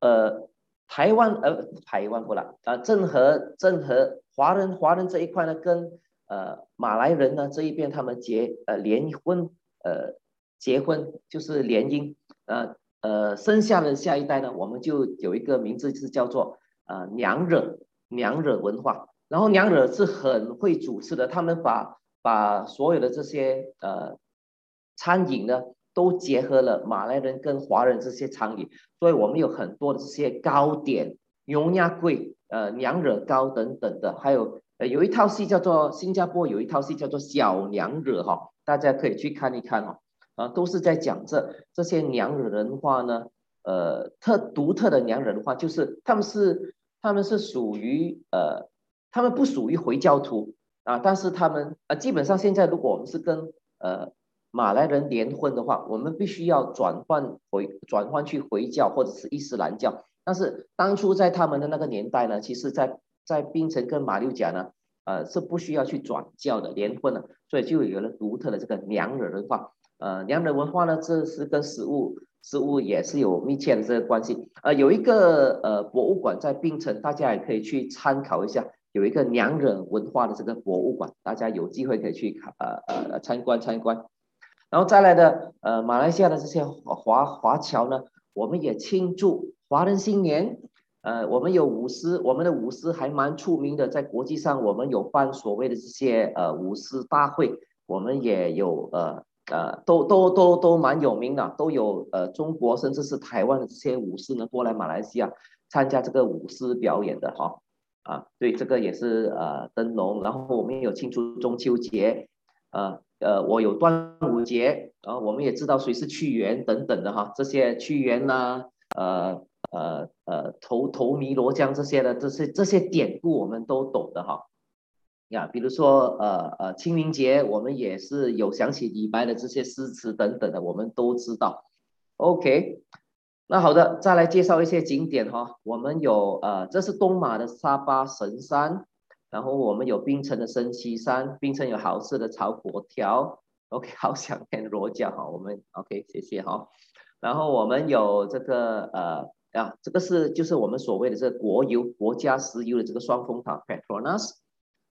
呃台湾呃台湾不啦，啊郑和郑和华人华人这一块呢，跟呃马来人呢这一边他们结呃联婚呃结婚就是联姻，呃呃生下的下一代呢，我们就有一个名字是叫做呃娘惹娘惹文化。然后娘惹是很会主持的，他们把把所有的这些呃餐饮呢，都结合了马来人跟华人这些餐饮，所以我们有很多的这些糕点、牛鸭桂、呃娘惹糕等等的，还有呃有一套戏叫做新加坡有一套戏叫做小娘惹哈，大家可以去看一看哈，啊都是在讲这这些娘惹人话呢，呃特独特的娘惹文化就是他们是他们是属于呃。他们不属于回教徒啊，但是他们啊，基本上现在如果我们是跟呃马来人联婚的话，我们必须要转换回转换去回教或者是伊斯兰教。但是当初在他们的那个年代呢，其实在在槟城跟马六甲呢，呃是不需要去转教的联婚的，所以就有了独特的这个娘惹文化。呃，娘惹文化呢，这是跟食物食物也是有密切的这个关系。呃，有一个呃博物馆在槟城，大家也可以去参考一下。有一个娘惹文化的这个博物馆，大家有机会可以去看，呃呃参观参观。然后再来的，呃，马来西亚的这些华华侨呢，我们也庆祝华人新年。呃，我们有舞狮，我们的舞狮还蛮出名的，在国际上我们有办所谓的这些呃舞狮大会，我们也有呃呃都都都都蛮有名的，都有呃中国甚至是台湾的这些舞狮呢过来马来西亚参加这个舞狮表演的哈。啊，对，这个也是呃灯笼，然后我们也有庆祝中秋节，呃呃，我有端午节，然后我们也知道谁是屈原等等的哈，这些屈原呐、呃呃呃，投投汨罗江这些的，这些这些典故我们都懂的哈。呀，比如说呃呃清明节，我们也是有想起李白的这些诗词等等的，我们都知道。OK。那好的，再来介绍一些景点哈。我们有呃，这是东马的沙巴神山，然后我们有槟城的升旗山，槟城有好吃的炒粿条。OK，好想念罗家哈，我们 OK，谢谢哈。然后我们有这个呃啊，这个是就是我们所谓的这个国油国家石油的这个双峰塔 Petronas。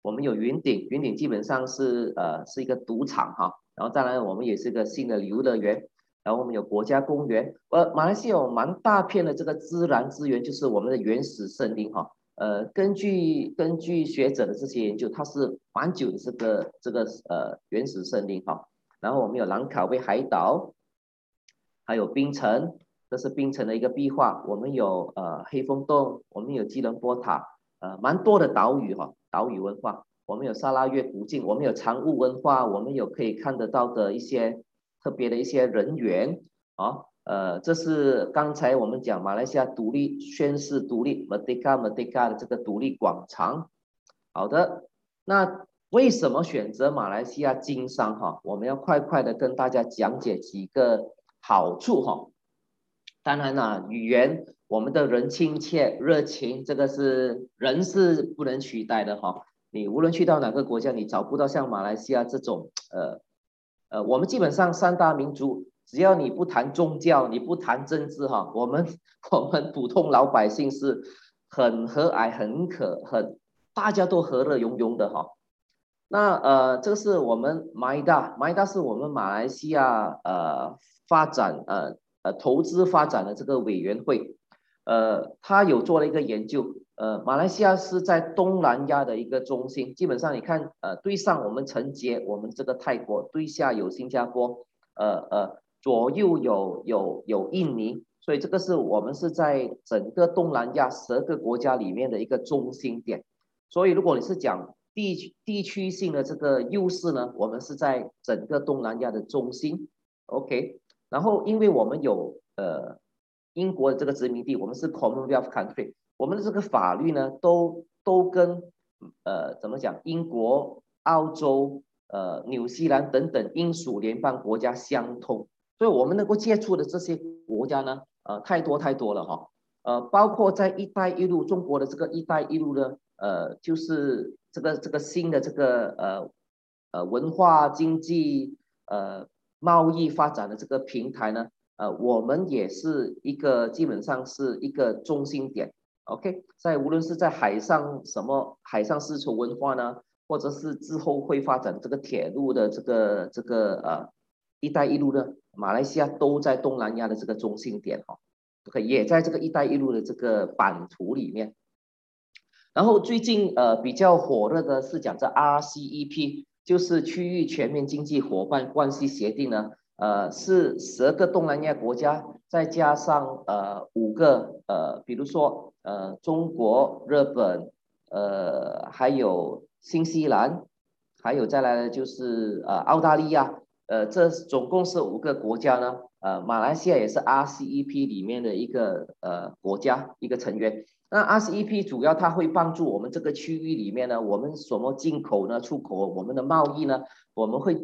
我们有云顶，云顶基本上是呃是一个赌场哈。然后再来我们也是一个新的游乐园。然后我们有国家公园，呃，马来西亚有蛮大片的这个自然资源，就是我们的原始森林哈。呃，根据根据学者的这些研究，它是蛮久的这个这个呃原始森林哈。然后我们有兰卡威海岛，还有槟城，这是槟城的一个壁画。我们有呃黑风洞，我们有吉隆坡塔，呃，蛮多的岛屿哈，岛屿文化。我们有砂拉越古晋，我们有长雾文化，我们有可以看得到的一些。特别的一些人员啊，呃，这是刚才我们讲马来西亚独立宣誓独立，Merdeka Merdeka 的这个独立广场。好的，那为什么选择马来西亚经商哈？我们要快快的跟大家讲解几个好处哈。当然啦，语言，我们的人亲切热情，这个是人是不能取代的哈。你无论去到哪个国家，你找不到像马来西亚这种呃呃，我们基本上三大民族，只要你不谈宗教，你不谈政治哈，我们 我们普通老百姓是很和蔼、很可、很大家都和乐融融的哈。那呃，这个是我们 MIDA，MIDA 是我们马来西亚呃发展呃。呃，投资发展的这个委员会，呃，他有做了一个研究，呃，马来西亚是在东南亚的一个中心，基本上你看，呃，对上我们承接我们这个泰国，对下有新加坡，呃呃，左右有有有印尼，所以这个是我们是在整个东南亚十个国家里面的一个中心点，所以如果你是讲地区地区性的这个优势呢，我们是在整个东南亚的中心，OK。然后，因为我们有呃英国的这个殖民地，我们是 Commonwealth country，我们的这个法律呢，都都跟呃怎么讲，英国、澳洲、呃纽西兰等等英属联邦国家相通，所以我们能够接触的这些国家呢，呃太多太多了哈，呃包括在一带一路，中国的这个一带一路呢，呃就是这个这个新的这个呃呃文化经济呃。贸易发展的这个平台呢，呃，我们也是一个基本上是一个中心点，OK，在无论是在海上什么海上丝绸文化呢，或者是之后会发展这个铁路的这个这个呃“一带一路”呢，马来西亚都在东南亚的这个中心点哦，OK，也在这个“一带一路”的这个版图里面。然后最近呃比较火热的是讲这 RCEP。就是区域全面经济伙伴关系协定呢，呃，是十个东南亚国家，再加上呃五个呃，比如说呃中国、日本，呃还有新西兰，还有再来的就是呃澳大利亚，呃这总共是五个国家呢，呃马来西亚也是 RCEP 里面的一个呃国家一个成员。那 RCEP 主要它会帮助我们这个区域里面呢，我们什么进口呢、出口，我们的贸易呢，我们会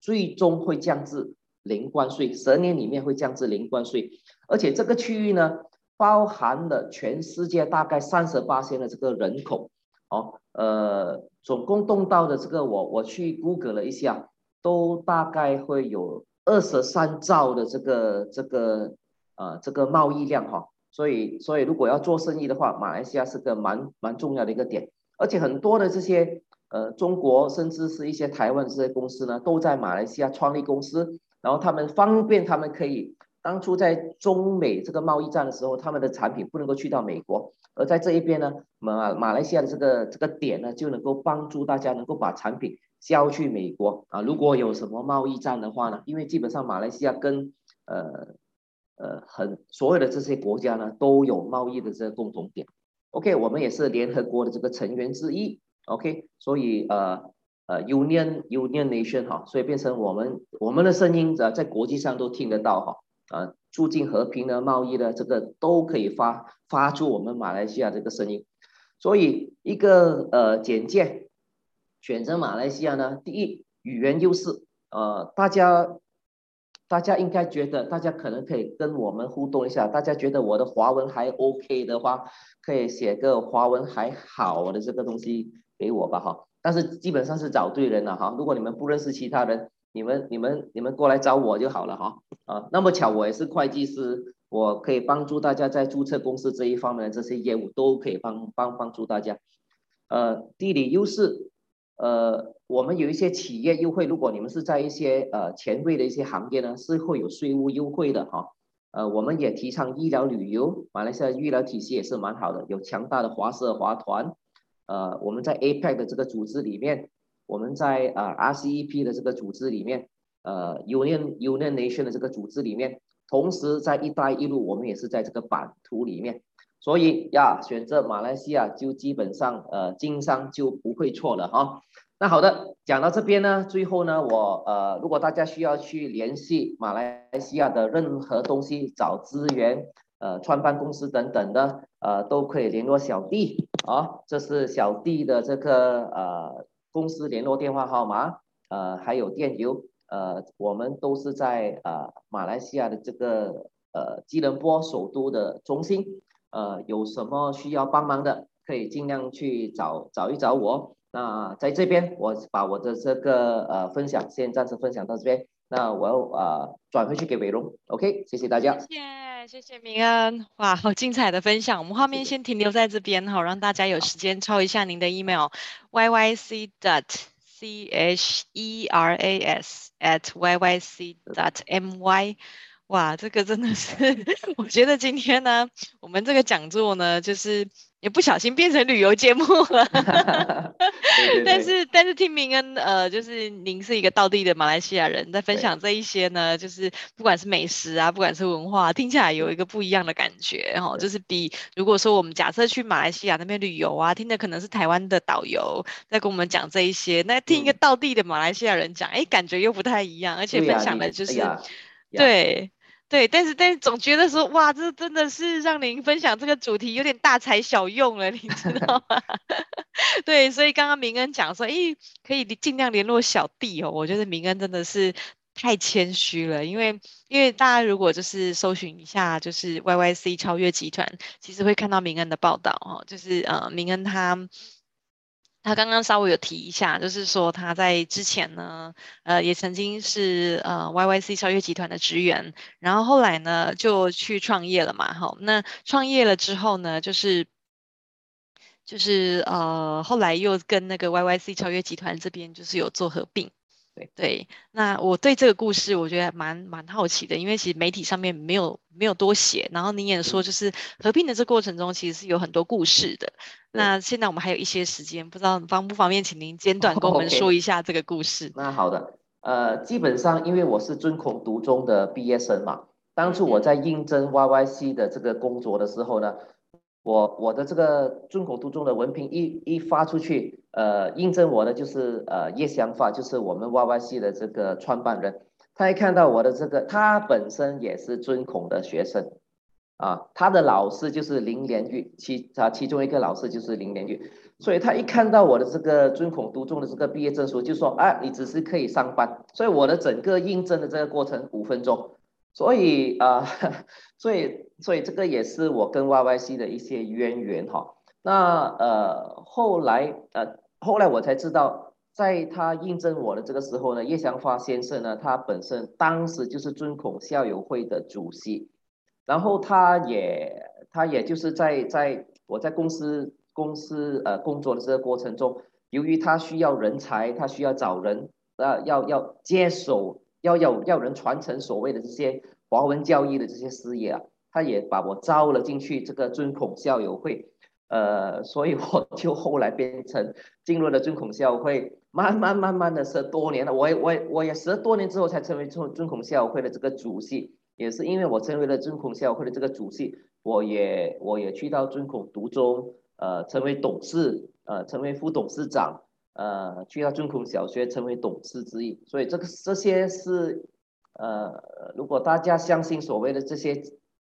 最终会降至零关税，十年里面会降至零关税，而且这个区域呢，包含了全世界大概三十八线的这个人口，哦，呃，总共动到的这个我我去 Google 了一下，都大概会有二十三兆的这个这个呃这个贸易量哈。所以，所以如果要做生意的话，马来西亚是个蛮蛮重要的一个点，而且很多的这些呃中国甚至是一些台湾这些公司呢，都在马来西亚创立公司，然后他们方便他们可以当初在中美这个贸易战的时候，他们的产品不能够去到美国，而在这一边呢，马马来西亚的这个这个点呢，就能够帮助大家能够把产品销去美国啊。如果有什么贸易战的话呢，因为基本上马来西亚跟呃。呃，很所有的这些国家呢，都有贸易的这个共同点。OK，我们也是联合国的这个成员之一。OK，所以呃呃，Union Union Nation 哈，所以变成我们我们的声音在在国际上都听得到哈。啊，促进和平的贸易的这个都可以发发出我们马来西亚这个声音。所以一个呃简介，选择马来西亚呢，第一语言优势，呃，大家。大家应该觉得，大家可能可以跟我们互动一下。大家觉得我的华文还 OK 的话，可以写个华文还好的这个东西给我吧，哈。但是基本上是找对人了，哈。如果你们不认识其他人，你们、你们、你们过来找我就好了，哈。啊，那么巧，我也是会计师，我可以帮助大家在注册公司这一方面的这些业务都可以帮帮帮助大家。呃，地理优势。呃，我们有一些企业优惠，如果你们是在一些呃前卫的一些行业呢，是会有税务优惠的哈。呃，我们也提倡医疗旅游，马来西亚医疗体系也是蛮好的，有强大的华社华团。呃，我们在 APEC 的这个组织里面，我们在、呃、RCEP 的这个组织里面，呃 Union Union Nation 的这个组织里面，同时在一带一路，我们也是在这个版图里面。所以呀，选择马来西亚就基本上呃经商就不会错了哈。那好的，讲到这边呢，最后呢，我呃，如果大家需要去联系马来西亚的任何东西，找资源，呃，创办公司等等的，呃，都可以联络小弟好，这是小弟的这个呃公司联络电话号码，呃，还有电邮，呃，我们都是在呃马来西亚的这个呃吉隆坡首都的中心，呃，有什么需要帮忙的，可以尽量去找找一找我。那在这边，我把我的这个呃分享先暂时分享到这边。那我要呃转回去给伟龙，OK，谢谢大家。谢谢，谢谢明恩，哇，好精彩的分享。我们画面先停留在这边哈，让大家有时间抄一下您的 email，yyc dot cheras at yyc dot my。哇，这个真的是，我觉得今天呢，我们这个讲座呢，就是。也不小心变成旅游节目了，对对对，但是但是听明恩呃，就是您是一个道地的马来西亚人，在分享这一些呢，就是不管是美食啊，不管是文化，听起来有一个不一样的感觉哈，就是比如果说我们假设去马来西亚那边旅游啊，听的可能是台湾的导游在跟我们讲这一些，那听一个道地的马来西亚人讲，哎、嗯，感觉又不太一样，而且分享的就是对对，但是但是总觉得说，哇，这真的是让您分享这个主题有点大材小用了，你知道吗？对，所以刚刚明恩讲说，哎，可以尽量联络小弟哦。我觉得明恩真的是太谦虚了，因为因为大家如果就是搜寻一下，就是 YYC 超越集团，其实会看到明恩的报道哦，就是呃，明恩他。他刚刚稍微有提一下，就是说他在之前呢，呃，也曾经是呃 YYC 超越集团的职员，然后后来呢就去创业了嘛，好，那创业了之后呢，就是就是呃后来又跟那个 YYC 超越集团这边就是有做合并。对，那我对这个故事我觉得蛮蛮好奇的，因为其实媒体上面没有没有多写，然后你也说就是合并的这过程中其实是有很多故事的。那现在我们还有一些时间，不知道方不方便请您简短跟我们 说一下这个故事。Oh, okay. 那好的，呃，基本上因为我是尊孔读中的毕业生嘛，当初我在应征 YYC 的这个工作的时候呢。我我的这个尊孔读中的文凭一一发出去，呃，应征我的就是呃叶祥发，就是我们 YYC 的这个创办人。他一看到我的这个，他本身也是尊孔的学生，啊，他的老师就是林连玉，其啊其中一个老师就是林连玉，所以他一看到我的这个尊孔读中的这个毕业证书，就说啊，你只是可以上班。所以我的整个应征的这个过程五分钟。所以啊、所以所以这个也是我跟 YYC 的一些渊源哈。那呃后来呃后来我才知道，在他应征我的这个时候呢，叶祥发先生呢，他本身当时就是尊孔校友会的主席，然后他也他也就是在在我在公司公司呃工作的这个过程中，由于他需要人才，他需要找人呃要要接手。要要要人传承所谓的这些华文教育的这些事业啊，他也把我招了进去这个尊孔校友会，呃，所以我就后来变成进入了尊孔校友会，慢慢慢慢的十多年了，我我我也十多年之后才成为尊尊孔校友会的这个主席，也是因为我成为了尊孔校会的这个主席，我也我也去到尊孔读中，呃，成为董事，呃，成为副董事长。呃，去到尊孔小学成为董事之一，所以这个这些是，呃，如果大家相信所谓的这些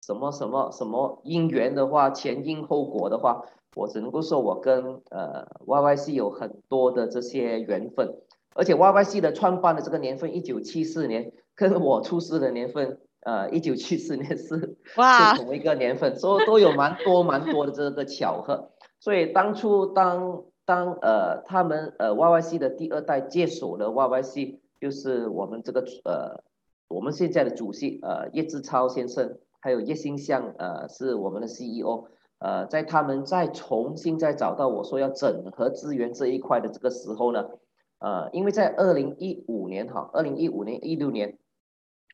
什么什么什么因缘的话，前因后果的话，我只能够说我跟呃 YYC 有很多的这些缘分，而且 YYC 的创办的这个年份一九七四年，跟我出世的年份，呃，一九七四年是哇是同一个年份，所以都有蛮多蛮多的这个巧合，所以当初当。当呃他们呃 YYC 的第二代接手了 YYC，就是我们这个呃我们现在的主席呃叶志超先生，还有叶新相呃是我们的 CEO，呃在他们再重新再找到我说要整合资源这一块的这个时候呢，呃因为在二零一五年哈，二零一五年一六年，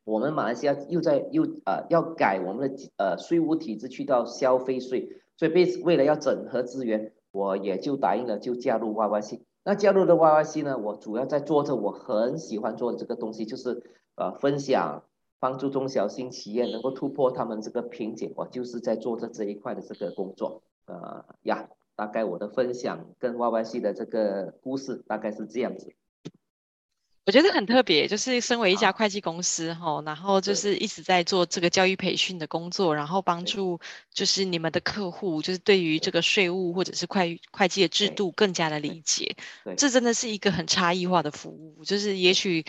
我们马来西亚又在又呃要改我们的呃税务体制去到消费税，所以为为了要整合资源。我也就答应了，就加入 YYC。那加入了 YYC 呢，我主要在做着我很喜欢做的这个东西，就是呃分享，帮助中小型企业能够突破他们这个瓶颈。我就是在做着这一块的这个工作。呃呀，大概我的分享跟 YYC 的这个故事大概是这样子。我觉得很特别，就是身为一家会计公司哈、啊，然后就是一直在做这个教育培训的工作，然后帮助就是你们的客户，就是对于这个税务或者是会会计的制度更加的理解。这真的是一个很差异化的服务，就是也许。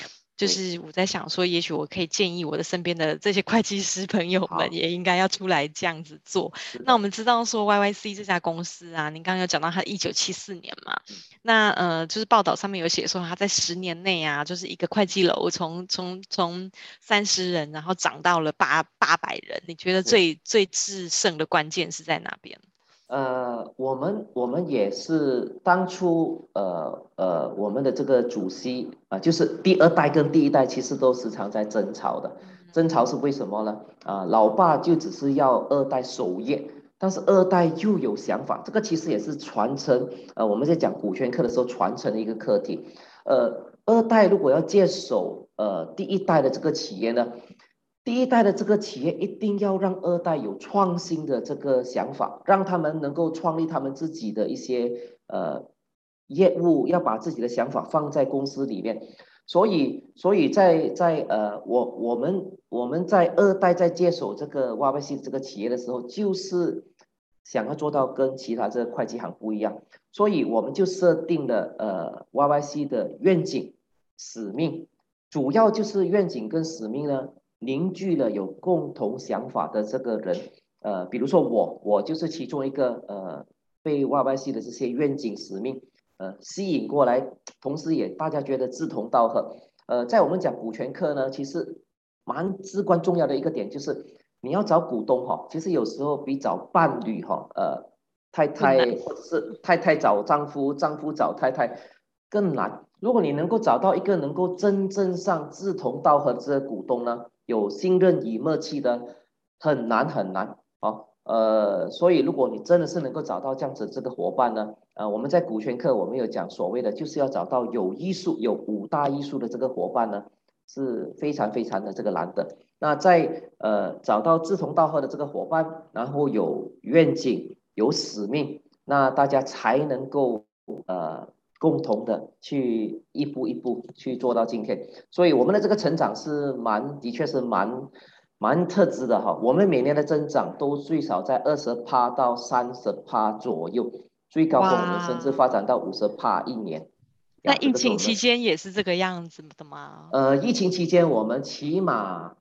就是我在想说，也许我可以建议我的身边的这些会计师朋友们，也应该要出来这样子做。那我们知道说，YYC 这家公司啊，您刚刚有讲到它一九七四年嘛，那呃，就是报道上面有写说，它在十年内啊，就是一个会计楼从从从三十人，然后涨到了八八百人。你觉得最最制胜的关键是在哪边？呃，我们我们也是当初呃呃，我们的这个主席啊、呃，就是第二代跟第一代其实都时常在争吵的。争吵是为什么呢？啊、呃，老爸就只是要二代守业，但是二代又有想法，这个其实也是传承。呃，我们在讲股权课的时候传承的一个课题。呃，二代如果要接手呃第一代的这个企业呢？第一代的这个企业一定要让二代有创新的这个想法，让他们能够创立他们自己的一些呃业务，要把自己的想法放在公司里面。所以，所以在在呃，我我们我们在二代在接手这个 YYC 这个企业的时候，就是想要做到跟其他这个会计行不一样，所以我们就设定了呃 YYC 的愿景、使命，主要就是愿景跟使命呢。凝聚了有共同想法的这个人，呃，比如说我，我就是其中一个，呃，被 YYC 的这些愿景使命，呃，吸引过来，同时也大家觉得志同道合，呃，在我们讲股权课呢，其实蛮至关重要的一个点就是，你要找股东哈，其实有时候比找伴侣哈，呃，太太或者是太太找丈夫，丈夫找太太更难。如果你能够找到一个能够真正上志同道合的股东呢？有信任与默契的很难很难啊，呃，所以如果你真的是能够找到这样子这个伙伴呢，呃，我们在股权课我们有讲所谓的就是要找到有艺术有五大艺术的这个伙伴呢，是非常非常的这个难的。那在呃找到志同道合的这个伙伴，然后有愿景有使命，那大家才能够呃。共同的去一步一步去做到今天，所以我们的这个成长是蛮，的确是蛮蛮特质的哈。我们每年的增长都最少在二十趴到三十趴左右，最高峰我们甚至发展到五十趴一年。那疫情期间也是这个样子的吗？呃，疫情期间我们起码，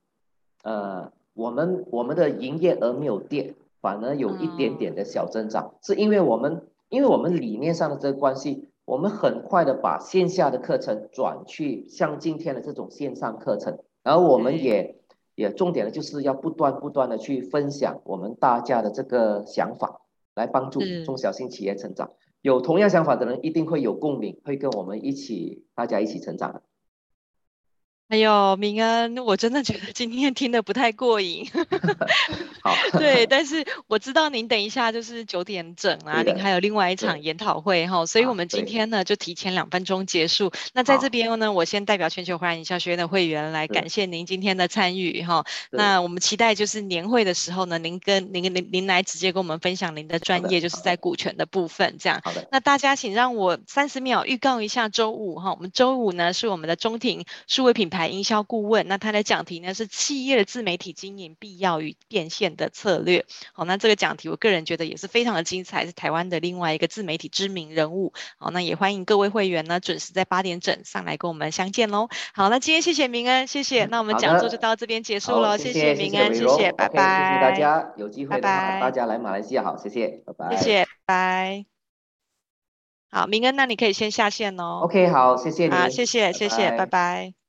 呃，我们我们的营业额没有跌，反而有一点点的小增长，嗯、是因为我们因为我们理念上的这个关系。我们很快的把线下的课程转去像今天的这种线上课程，然后我们也也重点的就是要不断不断的去分享我们大家的这个想法，来帮助中小型企业成长。有同样想法的人一定会有共鸣，会跟我们一起，大家一起成长的。还有明恩，我真的觉得今天听得不太过瘾。好，对，但是我知道您等一下就是九点整啊，您还有另外一场研讨会哈，所以我们今天呢就提前两分钟结束。那在这边呢，我先代表全球华人营销学院的会员来感谢您今天的参与哈。那我们期待就是年会的时候呢，您跟您您您来直接跟我们分享您的专业，就是在股权的部分这样。好的。那大家请让我三十秒预告一下周五哈，我们周五呢是我们的中庭数位品牌。营销顾问，那他的讲题呢是企业的自媒体经营必要与变现的策略。好，那这个讲题我个人觉得也是非常的精彩，是台湾的另外一个自媒体知名人物。好，那也欢迎各位会员呢准时在八点整上来跟我们相见喽。好，那今天谢谢明恩，谢谢。那我们讲座就到这边结束了，谢谢明恩，谢谢，谢谢，拜拜。谢谢大家，有机会的话大家来马来西亚好，谢谢，拜拜。谢谢，拜。好，明恩，那你可以先下线哦。OK，好，谢谢你。好，谢谢，谢谢，拜拜。